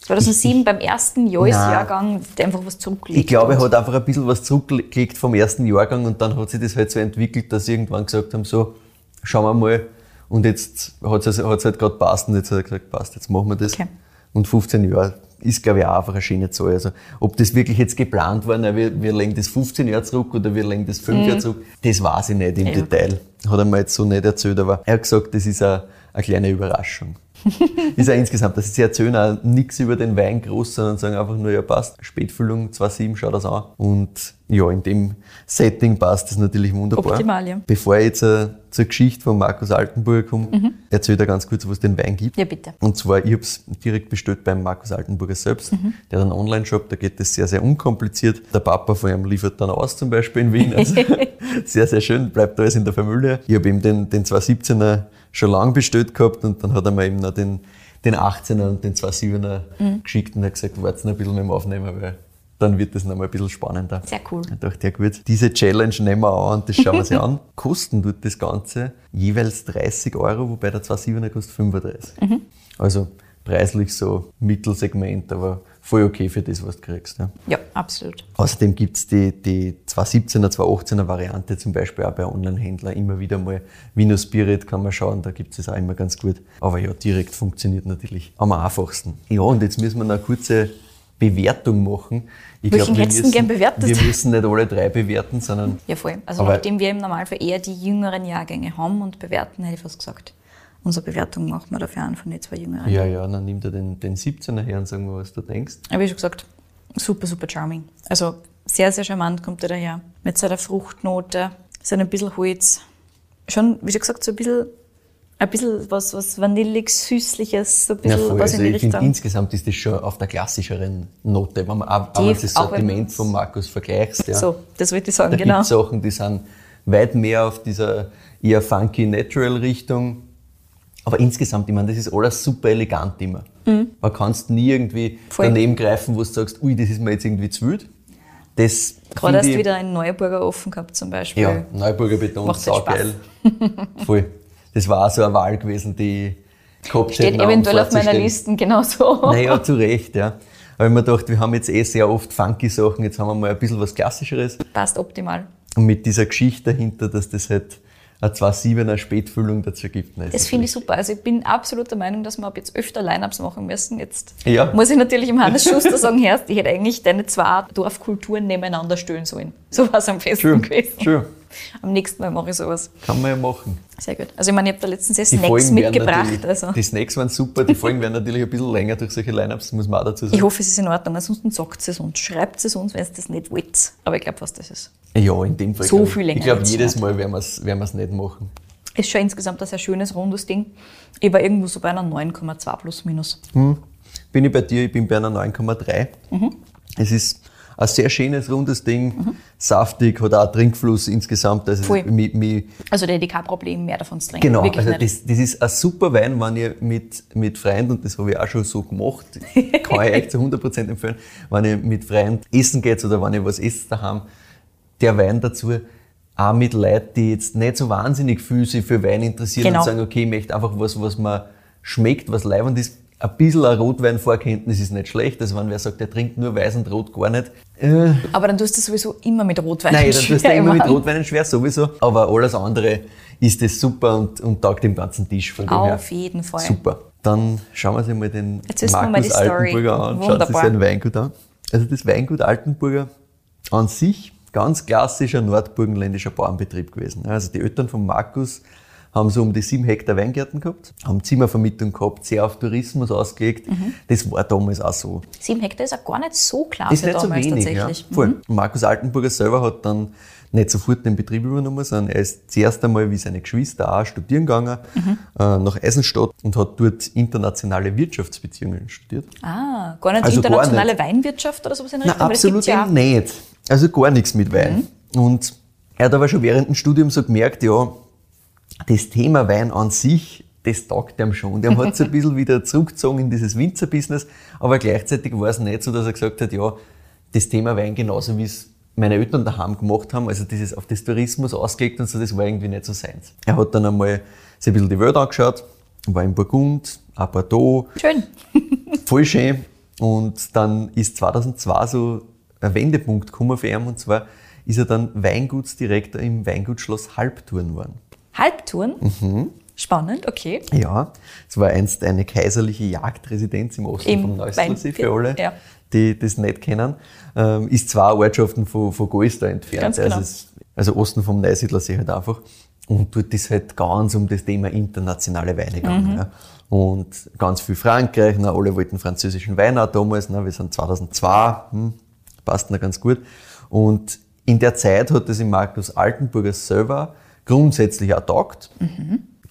2007 beim ersten Jahrgang einfach was zurücklegt? Ich glaube, er hat. hat einfach ein bisschen was zurückgelegt vom ersten Jahrgang und dann hat sich das halt so entwickelt, dass sie irgendwann gesagt haben, so, schauen wir mal. Und jetzt hat es halt gerade passt und jetzt hat er gesagt, passt, jetzt machen wir das. Okay. Und 15 Jahre ist, glaube ich, auch einfach eine schöne Zahl. Also, ob das wirklich jetzt geplant war, na, wir, wir legen das 15 Jahre zurück oder wir legen das 5 Jahre zurück, das weiß ich nicht im Ja. Detail. Hat er mir jetzt so nicht erzählt, aber er hat gesagt, das ist eine, eine kleine Überraschung. [LAUGHS] ist ja insgesamt, dass sie erzählen auch nichts über den Wein groß, sondern sagen einfach nur, ja passt, Spätfüllung 2,7, schau das an. Und ja, in dem Setting passt das natürlich wunderbar. Optimal, ja. Bevor ich jetzt äh, zur Geschichte von Markus Altenburger komme, erzählt er ganz kurz, was es den Wein gibt. Ja, bitte. Und zwar, ich habe es direkt bestellt beim Markus Altenburger selbst. Mhm. Der hat einen Online-Shop, da geht das sehr, sehr unkompliziert. Der Papa von ihm liefert dann aus, zum Beispiel in Wien. Also [LAUGHS] [LAUGHS] sehr, sehr schön, bleibt alles in der Familie. Ich habe eben den, den 217er schon lang bestellt gehabt und dann hat er mir eben noch den, den 18er und den 27er Mhm. geschickt und hat gesagt, warte noch ein bisschen mit dem Aufnehmen, weil dann wird das noch mal ein bisschen spannender. Sehr cool. Ich dachte, ja gut, diese Challenge nehmen wir an und das schauen wir uns an. [LAUGHS] Kosten tut das Ganze jeweils 30 Euro, wobei der 2,7er kostet 35. Also preislich so Mittelsegment, aber voll okay für das, was du kriegst. Ja. Ja, absolut. Außerdem gibt's die, die 217er, 218er Variante zum Beispiel auch bei Online-Händlern immer wieder mal. Vino Spirit kann man schauen, da gibt's es auch immer ganz gut. Aber ja, direkt funktioniert natürlich am einfachsten. Ja, und jetzt müssen wir noch eine kurze Bewertung machen. Ich Welchen glaub, wir müssen- gern bewertet? Wir müssen nicht alle drei bewerten, sondern Ja, voll. Also nachdem wir im Normalfall eher die jüngeren Jahrgänge haben und bewerten, hätte ich fast gesagt, unsere Bewertung machen wir dafür an von den zwei jüngeren. ja, ja, dann nimm dir den, den 17er her und sag mal, was du denkst. Aber wie schon gesagt, super, super charming. Also sehr, sehr charmant kommt er daher. Mit seiner Fruchtnote, seinem bisschen Holz. Schon, wie schon gesagt, so ein bisschen, ein bisschen was, was vanillig, süßliches, so ein Ja, bisschen voll. was Also in die ich finde, Richtung. insgesamt ist das schon auf der klassischeren Note. Wenn man auch, Die- das auch wenn Sortiment von Markus vergleichst, ja. So, das wollte ich sagen, Da genau. gibt Sachen, die sind weit mehr auf dieser eher funky natural Richtung. Aber insgesamt, ich meine, das ist alles super elegant immer. Man kannst nie irgendwie Mhm. Voll. daneben greifen, wo du sagst, ui, das ist mir jetzt irgendwie zu wild. Das Gerade erst ich- wieder ein Neuburger offen gehabt zum Beispiel. Ja, Neuburger Beton, Macht halt saugeil. [LAUGHS] Voll. Das war auch so eine Wahl gewesen, die gehabt Steht eventuell auf meiner. Liste genauso. Naja, zu Recht, ja. Aber ich mir gedacht, wir haben jetzt eh sehr oft funky Sachen, jetzt haben wir mal ein bisschen was Klassischeres. Passt optimal. Und mit dieser Geschichte dahinter, dass das halt eine 2-7er Spätfüllung dazu gibt. ne, ist Das finde ich super. Also ich bin absolut der Meinung, dass wir ab jetzt öfter Line-Ups machen müssen. Jetzt Ja. muss ich natürlich im Hannes [LAUGHS] Schuster sagen, Herr, ich hätte eigentlich deine zwei Dorfkulturen nebeneinander stellen sollen. So war es am Festen Schön, gewesen. schön. Am nächsten Mal mache ich sowas. Kann man ja machen. Sehr gut. Also ich meine, ich habe da letztens Die Snacks Folgen mitgebracht. Also Die Snacks waren super, die Folgen werden natürlich ein bisschen länger durch solche Lineups, muss man auch dazu sagen. ich hoffe, es ist in Ordnung. Ansonsten sagt es uns, schreibt es uns, wenn es das nicht wollt. Aber ich glaube fast, das ist. ja, in dem Fall. So glaub viel länger Ich glaube, jedes. Mal werden wir es werden wir's nicht machen. Ist schon insgesamt ein sehr schönes, rundes Ding. Ich war irgendwo so bei einer 9,2 plus minus. Bin ich bei dir, ich bin bei einer 9,3. Mhm. Es ist ein sehr schönes, rundes Ding, saftig, hat auch Trinkfluss insgesamt. Also Voll. mich, mich, Also da hätte ich kein Problem mehr davon zu trinken. genau, Wirklich also das, das ist ein super Wein, wenn ihr mit, mit Freunden, und das habe ich auch schon so gemacht, [LAUGHS] kann ich euch zu 100% empfehlen, wenn ihr mit Freunden essen geht oder wenn ihr was esst daheim, der Wein dazu, auch mit Leuten, die jetzt nicht so wahnsinnig viel sich für Wein interessieren Genau. und sagen, okay, ich möchte einfach was, was mir schmeckt, was leibend ist. Ein bisschen ein Rotwein-Vorkenntnis ist nicht schlecht. Also wenn wer sagt, der trinkt nur Weiß und Rot gar nicht. Äh, Aber dann tust du sowieso immer mit Rotwein. nein, dann tust du immer im mit Hand. Rotweinen schwer sowieso. Aber alles andere ist das super und, und taugt dem ganzen Tisch. Von dem her. Auf jeden Fall. Super. Dann schauen wir uns mal den Jetzt mal Markus Story. Altenburger an. Wunderbar. sich sein Weingut an. Also das Weingut Altenburger an sich ganz klassischer nordburgenländischer Bauernbetrieb gewesen. Also die Eltern von Markus haben so um die sieben Hektar Weingärten gehabt, haben Zimmervermietung gehabt, sehr auf Tourismus ausgelegt. Mhm. Das war damals auch so. Sieben Hektar ist auch gar nicht so klar Ist für nicht so damals wenig, ja. tatsächlich. Mhm. Voll. Markus Altenburger selber hat dann nicht sofort den Betrieb übernommen, sondern er ist zuerst einmal wie seine Geschwister auch studieren gegangen, Mhm. äh, nach Eisenstadt und hat dort internationale Wirtschaftsbeziehungen studiert. Ah, gar nicht Also gar internationale Weinwirtschaft oder sowas in Richtung? das absolut ja nicht. Also gar nichts mit Wein. Und er hat aber schon während dem Studium so gemerkt, ja, das Thema Wein an sich, das taugt ihm schon. Und er hat sich ein bisschen wieder zurückgezogen in dieses Winzerbusiness, aber gleichzeitig war es nicht so, dass er gesagt hat, ja, das Thema Wein genauso wie es meine Eltern daheim gemacht haben, also dieses auf das Tourismus ausgelegt und so, das war irgendwie nicht so seins. Er hat dann einmal sich ein bisschen die Welt angeschaut, war in Burgund, auch Bordeaux, Schön. [LAUGHS] voll schön. Und dann ist 2002 so ein Wendepunkt gekommen für ihn, und zwar ist er dann Weingutsdirektor im Weingutsschloss Halbturn geworden. Halbtouren. Mhm. Spannend, okay. Ja, es war einst eine kaiserliche Jagdresidenz im Osten Im vom Neusiedlersee, Wein- für alle, ja. die das nicht kennen. Ähm, ist zwei Ortschaften von, von da entfernt, Ganz genau. also, es, also Osten vom Neusiedlersee halt einfach. Und dort ist halt ganz um das Thema internationale Weine gegangen. Mhm. Ja. Und ganz viel Frankreich, na, alle wollten französischen Wein auch damals, na, wir sind 2002, hm, passt noch ganz gut. Und in der Zeit hat es im Markus Altenburger selber grundsätzlich auch taugt,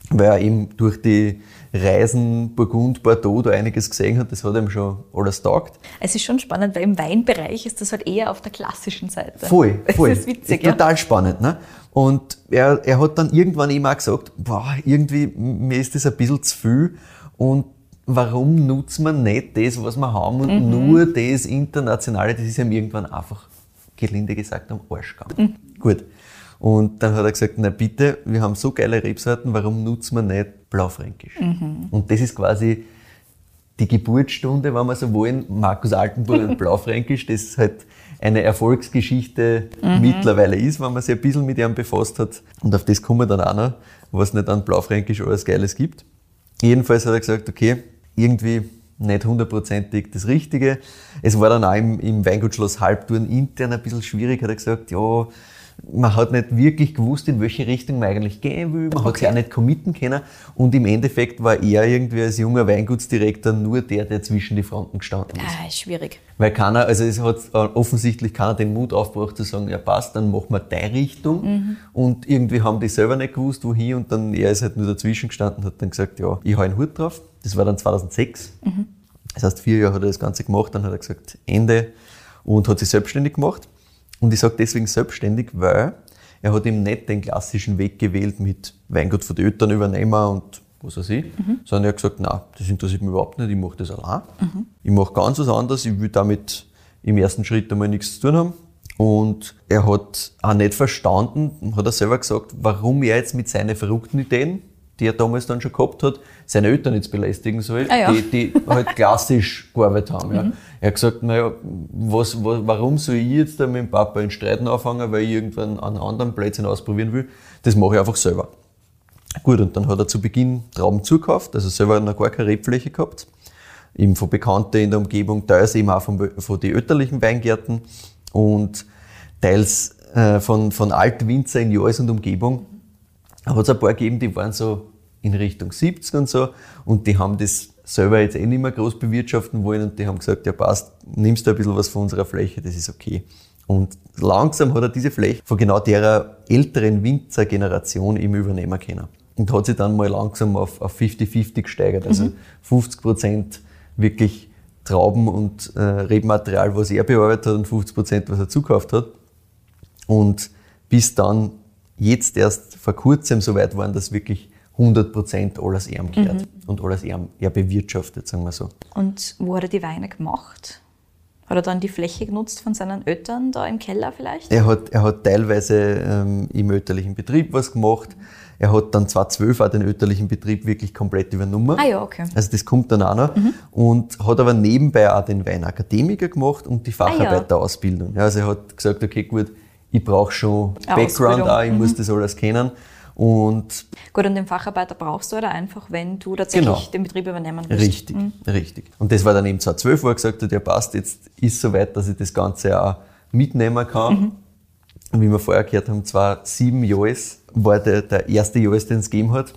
weil er eben durch die Reisen Burgund, Bordeaux da einiges gesehen hat, das hat ihm schon alles taugt. Es ist schon spannend, weil im Weinbereich ist das halt eher auf der klassischen Seite. Voll, voll. Das ist witzig, ja. Total spannend, ne? Und er, er hat dann irgendwann eben auch gesagt, boah, irgendwie, mir ist das ein bisschen zu viel und warum nutzt man nicht das, was wir haben und Mhm. nur das Internationale, das ist ihm irgendwann einfach, gelinde gesagt, am Arsch gegangen. Mhm. Gut. Und dann hat er gesagt, na bitte, wir haben so geile Rebsorten, warum nutzt man nicht Blaufränkisch? Mhm. Und das ist quasi die Geburtsstunde, wenn wir so wollen, Markus Altenburg und [LAUGHS] Blaufränkisch, das halt eine Erfolgsgeschichte mittlerweile ist, wenn man sich ein bisschen mit ihm befasst hat. Und auf das kommen wir dann auch noch, was nicht an Blaufränkisch alles Geiles gibt. Jedenfalls hat er gesagt, okay, irgendwie nicht hundertprozentig das Richtige. Es war dann auch im, im Weingutschloss Halbturn intern ein bisschen schwierig, hat er gesagt, ja, man hat nicht wirklich gewusst, in welche Richtung man eigentlich gehen will. Man hat sich auch nicht committen können. Und im Endeffekt war er irgendwie als junger Weingutsdirektor nur der, der zwischen die Fronten gestanden ist. Ah, ist schwierig. Weil keiner, also es hat äh, offensichtlich keiner den Mut aufgebracht zu sagen, ja passt, dann machen wir deine Richtung. Und irgendwie haben die selber nicht gewusst, wohin. Und dann er ist halt nur dazwischen gestanden und hat dann gesagt, ja, ich hau einen Hut drauf. Das war dann 2006. Das heißt, vier Jahre hat er das Ganze gemacht, dann hat er gesagt, Ende. Und hat sich selbstständig gemacht. Und ich sage deswegen selbstständig, weil er hat eben nicht den klassischen Weg gewählt mit Weingut von den Eltern übernehmen und was weiß ich, sondern er hat gesagt, nein, das interessiert mich überhaupt nicht, ich mache das allein. Ich mache ganz was anderes, ich will damit im ersten Schritt einmal nichts zu tun haben. Und er hat auch nicht verstanden, hat er selber gesagt, warum er jetzt mit seinen verrückten Ideen, die er damals dann schon gehabt hat, seine Eltern jetzt belästigen soll, Ah ja. die, die halt [LAUGHS] klassisch gearbeitet haben. Ja. Er hat gesagt, naja, was, was, warum soll ich jetzt da mit dem Papa in Streiten anfangen, weil ich irgendwann an anderen Plätzen ausprobieren will? Das mache ich einfach selber. Gut, und dann hat er zu Beginn Trauben zukauft, also selber noch gar keine Rebfläche gehabt. Eben von Bekannten in der Umgebung, teils eben auch von, von den ötterlichen Weingärten und teils äh, von, von Altwinzer in Jois und Umgebung. Hat es ein paar gegeben, die waren so in Richtung 70 und so und die haben das selber jetzt eh nicht mehr groß bewirtschaften wollen und die haben gesagt, ja passt, nimmst du ein bisschen was von unserer Fläche, das ist okay. Und langsam hat er diese Fläche von genau der älteren Winzergeneration eben übernehmen können. Und hat sich dann mal langsam auf, auf 50-50 gesteigert. Also 50 Prozent wirklich Trauben und äh, Rebmaterial, was er bearbeitet hat und 50 Prozent, was er zukauft hat. Und bis dann jetzt erst vor kurzem so weit waren, dass wirklich 100 Prozent alles er gehört und alles er, er bewirtschaftet, sagen wir so. Und wo hat er die Weine gemacht? Hat er dann die Fläche genutzt von seinen Eltern da im Keller vielleicht? Er hat, er hat teilweise ähm, im öterlichen Betrieb was gemacht. Er hat dann 2012 auch den öterlichen Betrieb wirklich komplett übernommen. Ah ja, okay. Also das kommt dann auch noch. Und hat aber nebenbei auch den Weinakademiker gemacht und die Facharbeiterausbildung. Ja, also er hat gesagt, okay, gut, ich brauche schon Eine Background Ausbildung. auch, ich muss das alles kennen. Und Gut, und den Facharbeiter brauchst du oder einfach, wenn du tatsächlich Genau. den Betrieb übernehmen willst? Richtig, richtig. Und das war dann eben 2012, wo er gesagt hat, ja passt, jetzt ist soweit, dass ich das Ganze auch mitnehmen kann. Und wie wir vorher gehört haben, zwar sieben Jahres war der, der erste Jahres, den es gegeben hat.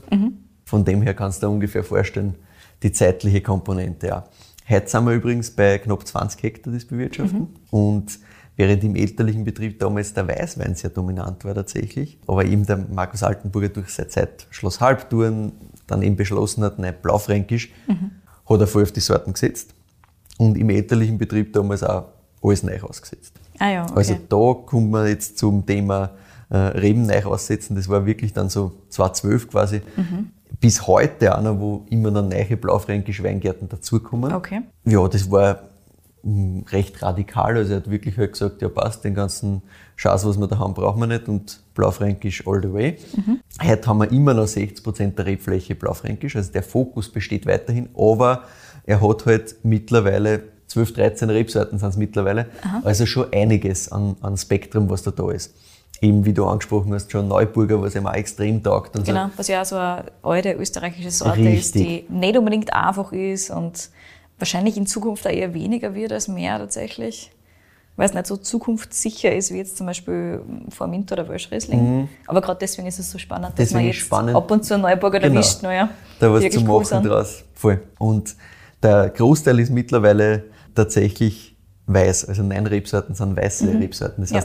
Von dem her kannst du dir ungefähr vorstellen, die zeitliche Komponente. Ja. Heute sind wir übrigens bei knapp 20 Hektar das Bewirtschaften. Und während im elterlichen Betrieb damals der Weißwein sehr dominant war tatsächlich, aber eben der Markus Altenburger durch seine Zeit Schloss Halbtouren dann eben beschlossen hat, nein, Blaufränkisch, hat er voll auf die Sorten gesetzt und im elterlichen Betrieb damals auch alles neu ausgesetzt. Ah ja, okay. Also da kommt man jetzt zum Thema äh, Reben neu aussetzen. Das war wirklich dann so 2012 quasi. Mhm. Bis heute auch noch, wo immer noch neue blaufränkische Weingärten dazukommen. Okay. Ja, das war recht radikal. Also er hat wirklich halt gesagt, ja passt, den ganzen Schatz, was wir da haben, brauchen wir nicht und Blaufränkisch all the way. Heute haben wir immer noch 60% der Rebfläche Blaufränkisch, also der Fokus besteht weiterhin, aber er hat halt mittlerweile 12, 13 Rebsorten sind es mittlerweile, also schon einiges an, an Spektrum, was da da ist. Eben wie du angesprochen hast, schon Neuburger, was ihm auch extrem taugt. Und Genau, was ja auch so eine alte österreichische Sorte Richtig. ist, die nicht unbedingt einfach ist und wahrscheinlich in Zukunft auch eher weniger wird als mehr tatsächlich. Weil es nicht so zukunftssicher ist wie jetzt zum Beispiel Vorminter oder Welschriesling. Aber gerade deswegen ist es so spannend, dass Mhm. Deswegen man ist jetzt spannend. ab und zu einen Neuburger Genau. erwischt. Naja, da was zu cool machen sind. draus. Voll. Und der Großteil ist mittlerweile tatsächlich weiß. Also neun Rebsorten sind weiße Rebsorten. Das Mhm. Ja.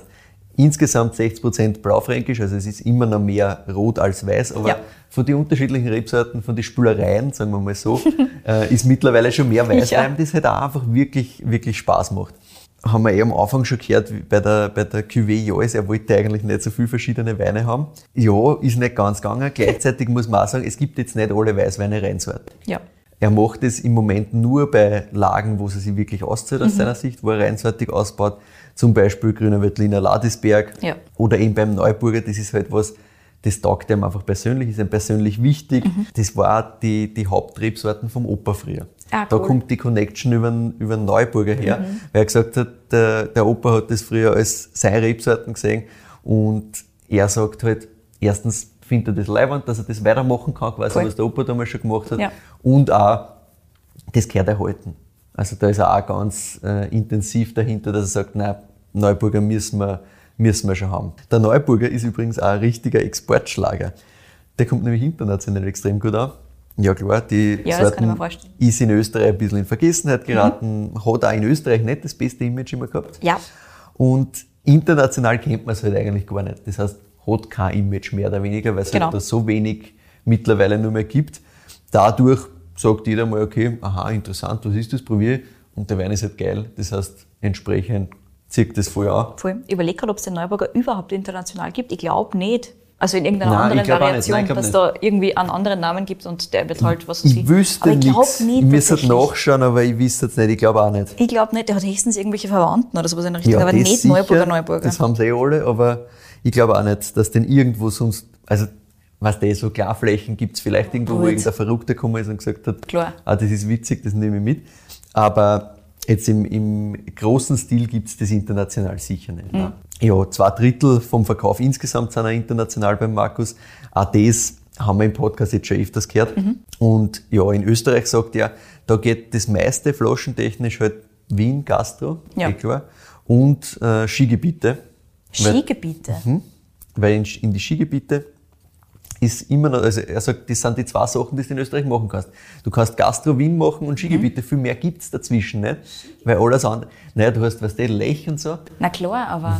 Insgesamt 60% Blaufränkisch, also es ist immer noch mehr rot als weiß, aber Ja. von den unterschiedlichen Rebsorten, von den Spülereien, sagen wir mal so, [LAUGHS] äh, ist mittlerweile schon mehr Weißwein, Ja. das halt auch einfach wirklich, wirklich Spaß macht. Haben wir eh am Anfang schon gehört, bei der, bei der Cuvée Joyce, er wollte eigentlich nicht so viele verschiedene Weine haben. Ja, ist nicht ganz gegangen. Gleichzeitig muss man auch sagen, es gibt jetzt nicht alle Weißweine Reinsorten. Ja. Er macht es im Moment nur bei Lagen, wo es sich wirklich auszahlt Mhm. aus seiner Sicht, wo er reinsortig ausbaut. Zum Beispiel Grüner Wettliner Ladisberg Ja. oder eben beim Neuburger. Das ist halt was, das taugt ihm einfach persönlich, ist ihm persönlich wichtig. Mhm. Das war die, die Hauptrebsorten vom Opa früher. Ah, Da cool. Mhm. kommt die Connection über, den- über den Neuburger her, weil er gesagt hat, der, der Opa hat das früher als seine Rebsorten gesehen und er sagt halt, erstens findet er das leibend, dass er das weitermachen kann, quasi, Voll. was der Opa damals schon gemacht hat Ja. und auch, das gehört erhalten. Also da ist er auch ganz äh, intensiv dahinter, dass er sagt, nein, Neuburger müssen wir, müssen wir schon haben. Der Neuburger ist übrigens auch ein richtiger Exportschlager. Der kommt nämlich international extrem gut an. Ja klar, die Ja, vorstellen. ist in Österreich ein bisschen in Vergessenheit geraten, hat auch in Österreich nicht das beste Image immer gehabt. Ja. Und international kennt man es halt eigentlich gar nicht. Das heißt, hat kein Image mehr oder weniger, weil es Genau. halt da so wenig mittlerweile nur mehr gibt. Dadurch sagt jeder mal, okay, aha, interessant, was ist das, probiere ich. Und der Wein ist halt geil. Das heißt, entsprechend zieht das voll an. Voll. Ich überlege gerade, ob es den Neuburger überhaupt international gibt. Ich glaube nicht. Also in irgendeiner Nein, ich anderen. Variation, Nein, ich dass nicht. da irgendwie einen anderen Namen gibt und der wird halt was weiß Ich wüsste Aber ich nichts. nicht. Ich müsste nachschauen, aber ich wüsste es nicht. Ich glaube auch nicht. Ich glaube nicht, der hat höchstens irgendwelche Verwandten oder sowas in der Richtung, aber das nicht sicher, Neuburger Neuburger. Das haben sie eh alle, aber ich glaube auch nicht, dass den irgendwo sonst, also was der so Klarflächen gibt es vielleicht irgendwo, wo Gut. irgendein Verrückter gekommen ist und gesagt hat, Klar. ah, das ist witzig, das nehme ich mit. Aber jetzt im, im großen Stil gibt es das international sicher nicht. Mhm. Ja, zwei Drittel vom Verkauf insgesamt sind auch international beim Markus. Auch das haben wir im Podcast jetzt schon öfters gehört. Mhm. Und ja, in Österreich sagt er, da geht das meiste flaschentechnisch halt Wien, Gastro, Ja. eh klar, und äh, Skigebiete. Weil- Skigebiete. Mhm. Weil in, in die Skigebiete ist immer noch, also er sagt, das sind die zwei Sachen, die du in Österreich machen kannst. Du kannst Gastro Wien machen und Skigebiete, viel mehr gibt's dazwischen nicht. Weil alles andere, naja, du hast, weißt du, Lech und so. Na klar, aber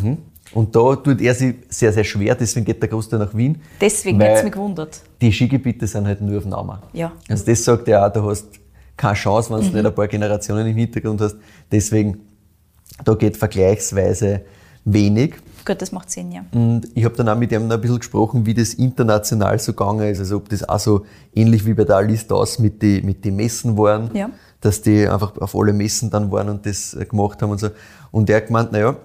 Und da tut er sich sehr, sehr schwer, deswegen geht der Großteil nach Wien. deswegen weil hat es mich gewundert. Die Skigebiete sind halt nur auf Namen. Ja. Also das sagt er auch, du hast keine Chance, wenn du nicht ein paar Generationen im Hintergrund hast. Deswegen, da geht vergleichsweise wenig. Gut, das macht Sinn, ja. Und ich habe dann auch mit ihm ein bisschen gesprochen, wie das international so gegangen ist. Also ob das auch so ähnlich wie bei der Alice aus mit den mit die Messen waren, Ja. dass die einfach auf alle Messen dann waren und das äh, gemacht haben und so. Und er hat gemeint, naja,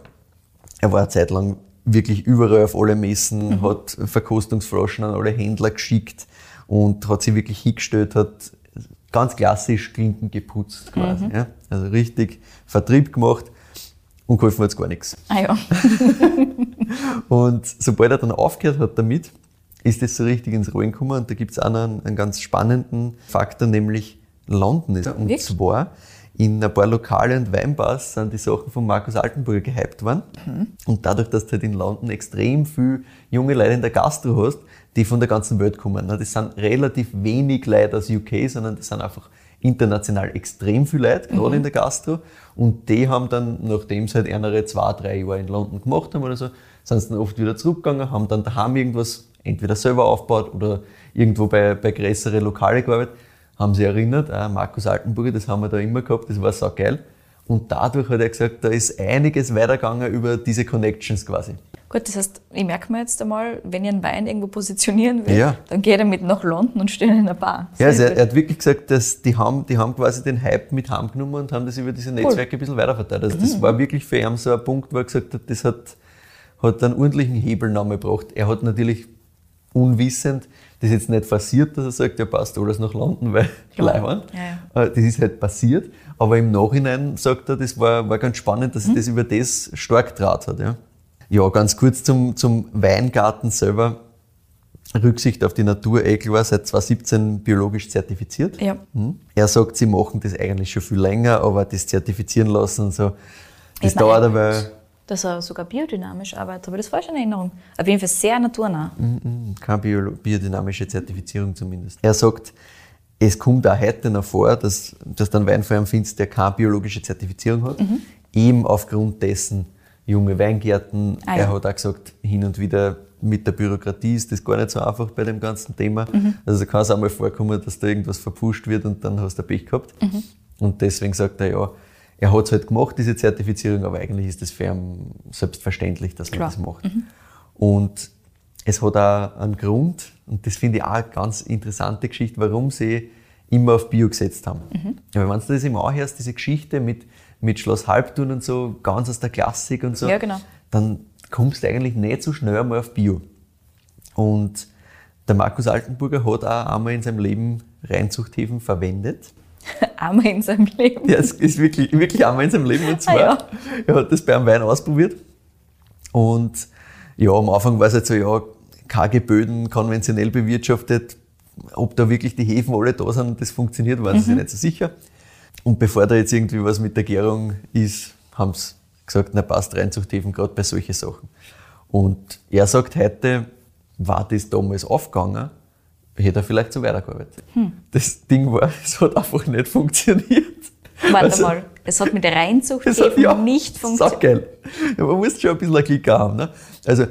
er war eine Zeit lang wirklich überall auf alle Messen, hat Verkostungsflaschen an alle Händler geschickt und hat sich wirklich hingestellt, hat ganz klassisch Klinken geputzt quasi. Ja? Also richtig Vertrieb gemacht und geholfen hat gar nichts. Ah ja. [LAUGHS] Und sobald er dann aufgehört hat damit, ist es so richtig ins Rollen gekommen. Und da gibt es auch noch einen, einen ganz spannenden Faktor, nämlich London ist. Und Wirklich? zwar in ein paar Lokale und Weinbars sind die Sachen von Markus Altenburger gehypt worden. Und dadurch, dass du halt in London extrem viel junge Leute in der Gastro hast, die von der ganzen Welt kommen. Das sind relativ wenig Leute aus UK, sondern das sind einfach international extrem viele Leute, gerade in der Gastro. Und die haben dann, nachdem sie halt andere zwei, drei Jahre in London gemacht haben oder so, sind sie dann oft wieder zurückgegangen, haben dann daheim irgendwas entweder selber aufgebaut oder irgendwo bei, bei größeren Lokale gearbeitet, haben sie erinnert, ah, Markus Altenburger, das haben wir da immer gehabt, das war so geil. Und dadurch hat er gesagt, da ist einiges weitergegangen über diese Connections quasi. Gut, das heißt, ich merke mir jetzt einmal, wenn ich einen Wein irgendwo positionieren will, Ja. dann geht er mit nach London und steht in einer Bar. Ja, also er, er hat wirklich gesagt, dass die haben, die haben quasi den Hype mit heimgenommen und haben das über diese Netzwerke ein bisschen weiterverteilt. Also das war wirklich für ihn so ein Punkt, wo er gesagt hat, das hat, hat einen ordentlichen Hebel noch mal gebracht. Er hat natürlich unwissend das jetzt nicht forciert, dass er sagt, ja passt alles nach London, weil [LAUGHS] Klar. Leihwand. Ja, Äh, Das ist halt passiert. Aber im Nachhinein sagt er, das war, war ganz spannend, dass sich das über das stark draht hat. Ja, ja ganz kurz zum, zum Weingarten selber. Rücksicht auf die Natur, eh klar, seit 2017 biologisch zertifiziert. Ja. Hm. Er sagt, sie machen das eigentlich schon viel länger, aber das zertifizieren lassen und so, das Ist mir dauert aber Dass er sogar biodynamisch arbeitet, aber das war schon eine Erinnerung. Auf jeden Fall sehr naturnah. Mhm. keine Bio biodynamische Zertifizierung zumindest. Er sagt, es kommt auch heute noch vor, dass, dass du einen Wein vor ihm findest, der keine biologische Zertifizierung hat. Mhm. Eben aufgrund dessen junge Weingärten. Ah, er ja. hat auch gesagt, hin und wieder mit der Bürokratie ist das gar nicht so einfach bei dem ganzen Thema. Mhm. Also kann es auch mal vorkommen, dass da irgendwas verpfuscht wird und dann hast du Pech gehabt. Mhm. Und deswegen sagt er, ja, er hat es halt gemacht, diese Zertifizierung, aber eigentlich ist das für ihn selbstverständlich, dass man Klar. das macht. Und es hat auch einen Grund, und das finde ich auch eine ganz interessante Geschichte, warum sie immer auf Bio gesetzt haben. Ja, wenn du das immer anhörst, diese Geschichte mit, mit Schloss Halbtun und so, ganz aus der Klassik und so, Ja, genau. dann kommst du eigentlich nicht so schnell einmal auf Bio. Und der Markus Altenburger hat auch einmal in seinem Leben Reinzuchthäfen verwendet. [LAUGHS] Einmal in seinem Leben. Ja, es ist wirklich, wirklich einmal in seinem Leben. Und [LAUGHS] zwar, Ah, ja. er hat das bei einem Wein ausprobiert. Und ja, am Anfang war es halt so, ja, keine Böden, konventionell bewirtschaftet. Ob da wirklich die Hefen alle da sind und das funktioniert, waren sie sich nicht so sicher. Und bevor da jetzt irgendwie was mit der Gärung ist, haben sie gesagt, na passt, Reinzuchthäfen, gerade bei solchen Sachen. Und er sagt heute, war das damals aufgegangen, hätte er vielleicht so weitergearbeitet. Das Ding war, [LAUGHS] es hat einfach nicht funktioniert. Warte Also- mal, es hat mit der Reinzucht [LAUGHS] eben ja, nicht funktioniert. Saugeil. Ja, man muss schon ein bisschen einen Klick haben. Ne? Also,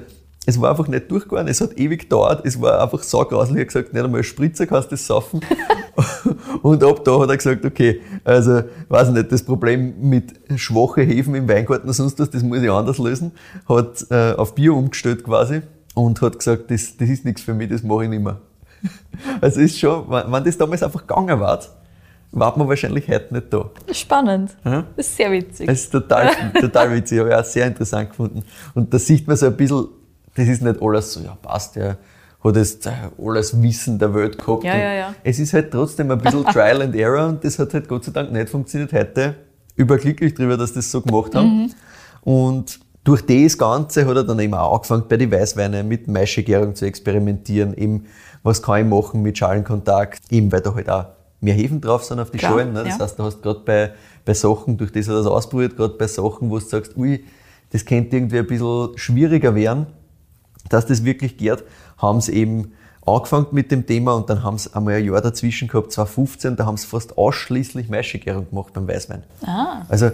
es war einfach nicht durchgegangen, es hat ewig gedauert, es war einfach saugrauslich. Er hat gesagt, nicht einmal Spritzer kannst du das saufen. [LAUGHS] Und ab da hat er gesagt, okay, also, weiß nicht, das Problem mit schwachen Hefen im Weingarten oder sonst was, das muss ich anders lösen. Hat äh, auf Bio umgestellt quasi und hat gesagt, das, das ist nichts für mich, das mache ich nicht mehr. [LAUGHS] Also ist schon, wenn wenn das damals einfach gegangen war, war man wahrscheinlich heute nicht da. Spannend. Ja? Das ist sehr witzig. Das ist total, total witzig, habe ich auch sehr interessant gefunden. Und da sieht man so ein bisschen, das ist nicht alles so, ja passt, der hat jetzt äh, alles Wissen der Welt gehabt. Ja, ja, ja. Es ist halt trotzdem ein bisschen [LAUGHS] Trial and Error und das hat halt Gott sei Dank nicht funktioniert. Heute überglücklich darüber, dass das so gemacht haben. Mhm. Und durch das Ganze hat er dann eben auch angefangen, bei den Weißweinen mit Maischegärung zu experimentieren. Eben, was kann ich machen mit Schalenkontakt? Eben, weil da halt auch mehr Hefen drauf sind auf die Klar, Schalen. Ne? Das ja. heißt, du hast gerade bei, bei Sachen, durch das er das ausprobiert, gerade bei Sachen, wo du sagst, ui, das könnte irgendwie ein bisschen schwieriger werden, dass das wirklich geht, haben sie eben angefangen mit dem Thema und dann haben sie einmal ein Jahr dazwischen gehabt, 2015, da haben sie fast ausschließlich Maischegärung gemacht beim Weißwein. Ah. Also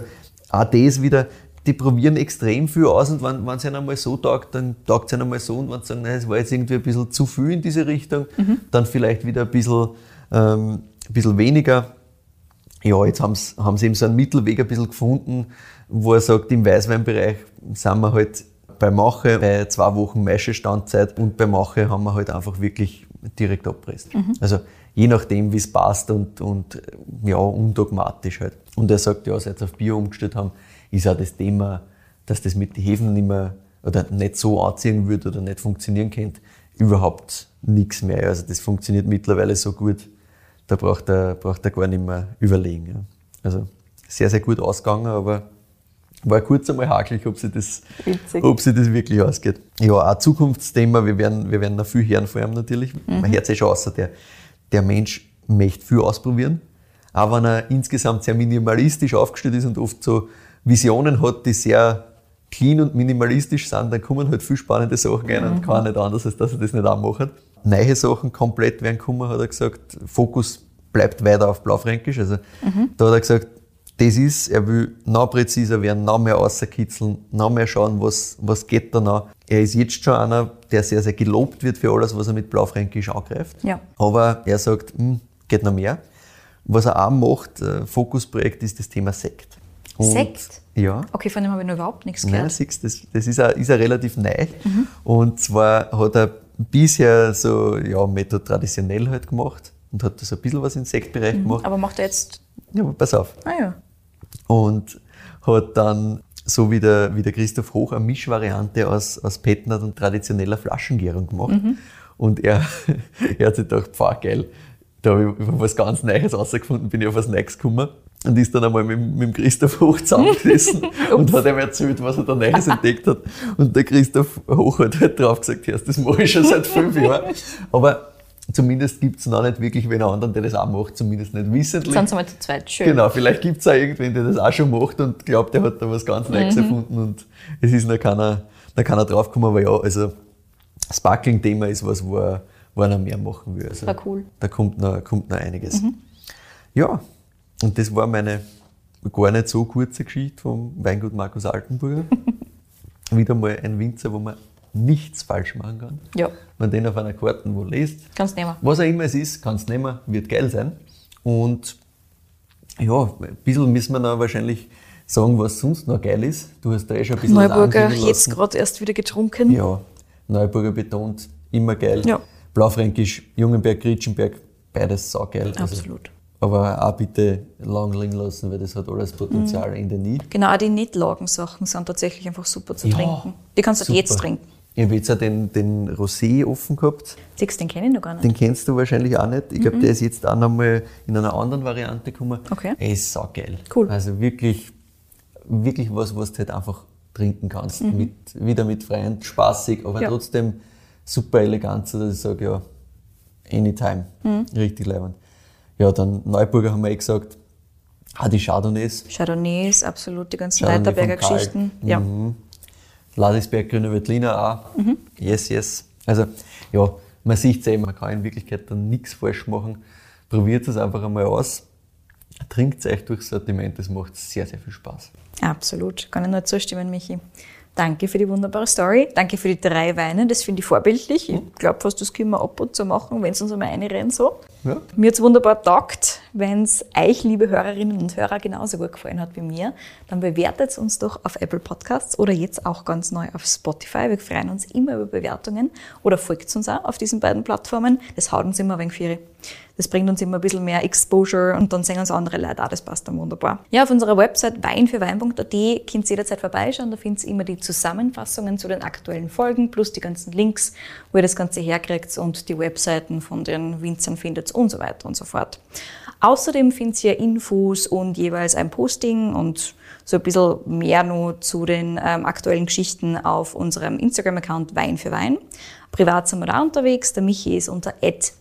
auch das wieder, die probieren extrem viel aus und wenn es ihnen einmal so taugt, dann taugt es ihnen einmal so und wenn sie sagen, nein, es war jetzt irgendwie ein bisschen zu viel in diese Richtung, dann vielleicht wieder ein bisschen, ähm, ein bisschen weniger. Ja, jetzt haben sie, haben sie eben so einen Mittelweg ein bisschen gefunden, wo er sagt, im Weißweinbereich sind wir halt bei Mache bei zwei Wochen Maischestandzeit und bei Mache haben wir halt einfach wirklich direkt abpresst. Also je nachdem, wie es passt und, und ja, undogmatisch halt. Und er sagt, ja, seit sie auf Bio umgestellt haben, ist auch das Thema, dass das mit den Hefen nicht mehr oder nicht so anziehen würde oder nicht funktionieren könnte, überhaupt nichts mehr. Also das funktioniert mittlerweile so gut, da braucht er, braucht er gar nicht mehr überlegen. Also sehr, sehr gut ausgegangen, aber war kurz einmal hakelig, ob sich das, Witzig. ob sich das wirklich ausgeht. Ja, auch ein Zukunftsthema, wir werden, wir werden noch viel hören vor allem natürlich. Man hört sich schon außer der, der Mensch möchte viel ausprobieren. Auch wenn er insgesamt sehr minimalistisch aufgestellt ist und oft so Visionen hat, die sehr clean und minimalistisch sind, dann kommen halt viel spannende Sachen rein und kann nicht anders, als dass er das nicht auch macht. Neue Sachen komplett werden kommen, hat er gesagt. Fokus bleibt weiter auf Blaufränkisch. Also da hat er gesagt, das ist, er will noch präziser werden, noch mehr rauskitzeln, noch mehr schauen, was, was geht da noch. Er ist jetzt schon einer, der sehr, sehr gelobt wird für alles, was er mit Blaufränkisch angreift. Ja. Aber er sagt, hm, geht noch mehr. Was er auch macht, äh, Fokusprojekt, ist das Thema Sekt. Und- Sekt? Ja. Okay, von dem habe ich noch überhaupt nichts Nein, gehört. siehst, das, das ist auch, ist auch relativ neu. Und zwar hat er bisher so ja, Method traditionell halt gemacht und hat das ein bisschen was im Sektbereich gemacht. Aber macht er jetzt. Ja, pass auf. Ah ja. Und hat dann, so wie der, wie der Christoph Hoch, eine Mischvariante aus, aus Petnat und traditioneller Flaschengärung gemacht. Und er, [LAUGHS] er hat sich gedacht, pfah, geil, da habe ich was ganz Neues rausgefunden, bin ich auf was Neues gekommen. Und ist dann einmal mit, mit dem Christoph Hoch zusammengesessen [LAUGHS] und hat ihm erzählt, was er da Neues entdeckt hat. Und der Christoph Hoch hat halt drauf gesagt, das mache ich schon seit fünf Jahren. [LAUGHS] Aber zumindest gibt es noch nicht wirklich wen anderen, der das auch macht, zumindest nicht wissentlich. Sind sie mal zu zweit. Schön. Genau, vielleicht gibt es auch irgendwen, der das auch schon macht und glaubt, der hat da was ganz Neues Mhm. erfunden und es ist noch keiner, noch keiner draufgekommen, aber ja, also Sparkling-Thema ist was, wo er, wo er noch mehr machen will. Also, War cool. Mhm. Da kommt noch, kommt noch einiges. Ja, und das war meine gar nicht so kurze Geschichte vom Weingut Markus Altenburger. [LAUGHS] Wieder mal ein Winzer, wo man nichts falsch machen kann. Ja, Wenn den auf einer Karte wo liest, kannst nehmen. was auch immer es ist, kannst nehmen, wird geil sein. Und ja, ein bisschen müssen wir noch wahrscheinlich sagen, was sonst noch geil ist. Du hast da eh schon ein bisschen Neuburger jetzt gerade erst wieder getrunken. Ja, Neuburger betont, immer geil. Ja. Blaufränkisch, Jungenberg, Gritschenberg, beides saugeil. Also, Absolut. aber auch bitte lang liegen lassen, weil das hat alles Mhm. Potenzial in der Nie. Genau, auch die Nicht-Lagen-Sachen sind tatsächlich einfach super zu Ja, trinken. Die kannst du super. jetzt trinken. Ich habe jetzt auch den, den Rosé offen gehabt. Siehst, den kenne ich noch gar nicht. Den kennst du wahrscheinlich auch nicht. Ich glaube, der ist jetzt auch nochmal in einer anderen Variante gekommen. Okay. Er ist saugeil. Cool. Also wirklich, wirklich was, was du halt einfach trinken kannst. Mhm. Mit, wieder mit Freunden, spaßig, aber Ja. trotzdem super elegant, dass ich sage, ja, anytime. Mhm. Richtig leibend. Ja, dann Neuburger haben wir eh gesagt. Ah, die Chardonnays. Chardonnays, absolut, die ganzen Leiterberger. Geschichten. Ja. Mhm. Ladisberg, Grüne Veltliner auch. Mhm. Yes, yes. Also, ja, man sieht es eben, man kann in Wirklichkeit dann nichts falsch machen. Probiert es einfach einmal aus. Trinkt es euch durchs Sortiment, das macht sehr, sehr viel Spaß. Absolut, kann ich nur zustimmen, Michi. Danke für die wunderbare Story. Danke für die drei Weine, das finde ich vorbildlich. Ich glaube fast, das können wir ab und zu machen, wenn es uns einmal reinrennen so. Ja. Mir hat es wunderbar taugt. wenn es euch, liebe Hörerinnen und Hörer, genauso gut gefallen hat wie mir, dann bewertet uns doch auf Apple Podcasts oder jetzt auch ganz neu auf Spotify. Wir freuen uns immer über Bewertungen oder folgt uns auch auf diesen beiden Plattformen. Das haut uns immer ein wenig für das bringt uns immer ein bisschen mehr Exposure und dann sehen uns andere Leute auch, das passt dann wunderbar. Ja, auf unserer Website weinfürwein.at könnt ihr jederzeit vorbeischauen, da findet ihr immer die Zusammenfassungen zu den aktuellen Folgen plus die ganzen Links, wo ihr das Ganze herkriegt und die Webseiten von den Winzern findet und so weiter und so fort. Außerdem findet ihr Infos und jeweils ein Posting und so ein bisschen mehr nur zu den ähm, aktuellen Geschichten auf unserem Instagram-Account Wein für Wein. Privat sind wir da unterwegs. Der Michi ist unter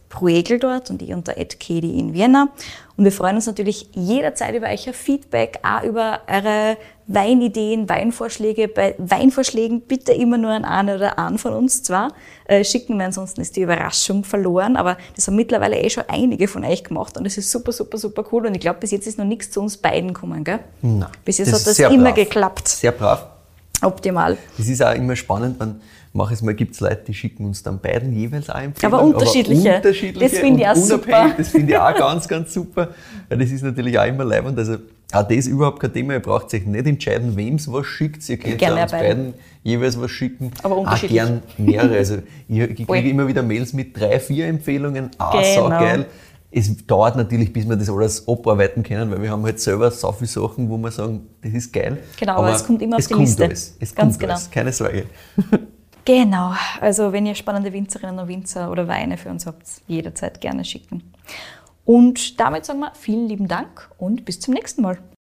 Proegel dort und ich unter Kedi in Vienna. Und wir freuen uns natürlich jederzeit über euer Feedback, auch über eure Weinideen, Weinvorschläge. Bei Weinvorschlägen bitte immer nur an einen oder einen von uns zwar äh, schicken, weil ansonsten ist die Überraschung verloren. Aber das haben mittlerweile eh schon einige von euch gemacht und das ist super, super, super cool. Und ich glaube, bis jetzt ist noch nichts zu uns beiden gekommen, gell? Nein. Bis jetzt das hat das immer brav. geklappt. Sehr brav. Optimal. Das ist auch immer spannend, wenn manches Mal gibt es Leute, die schicken uns dann beiden jeweils ein Aber unterschiedliche. Aber unterschiedliche das finde ich auch super. Das finde ich auch ganz, ganz super. Weil das ist natürlich auch immer leibend. Also auch das ist überhaupt kein Thema. Ihr braucht euch nicht entscheiden, wem es was schickt. Ihr könnt uns beiden jeweils was schicken. Aber unterschiedlich. Auch gern mehrere. Also ich, ich kriege immer wieder Mails mit drei, vier Empfehlungen. Ah, genau. so geil es dauert natürlich, bis wir das alles abarbeiten können, weil wir haben halt selber so viele Sachen, wo wir sagen, das ist geil. Genau, aber, aber es kommt immer auf die Liste. Alles. Es Ganz kommt genau. alles, keine Sorge. [LAUGHS] Genau, also wenn ihr spannende Winzerinnen und Winzer oder Weine für uns habt, jederzeit gerne schicken. Und damit sagen wir vielen lieben Dank und bis zum nächsten Mal.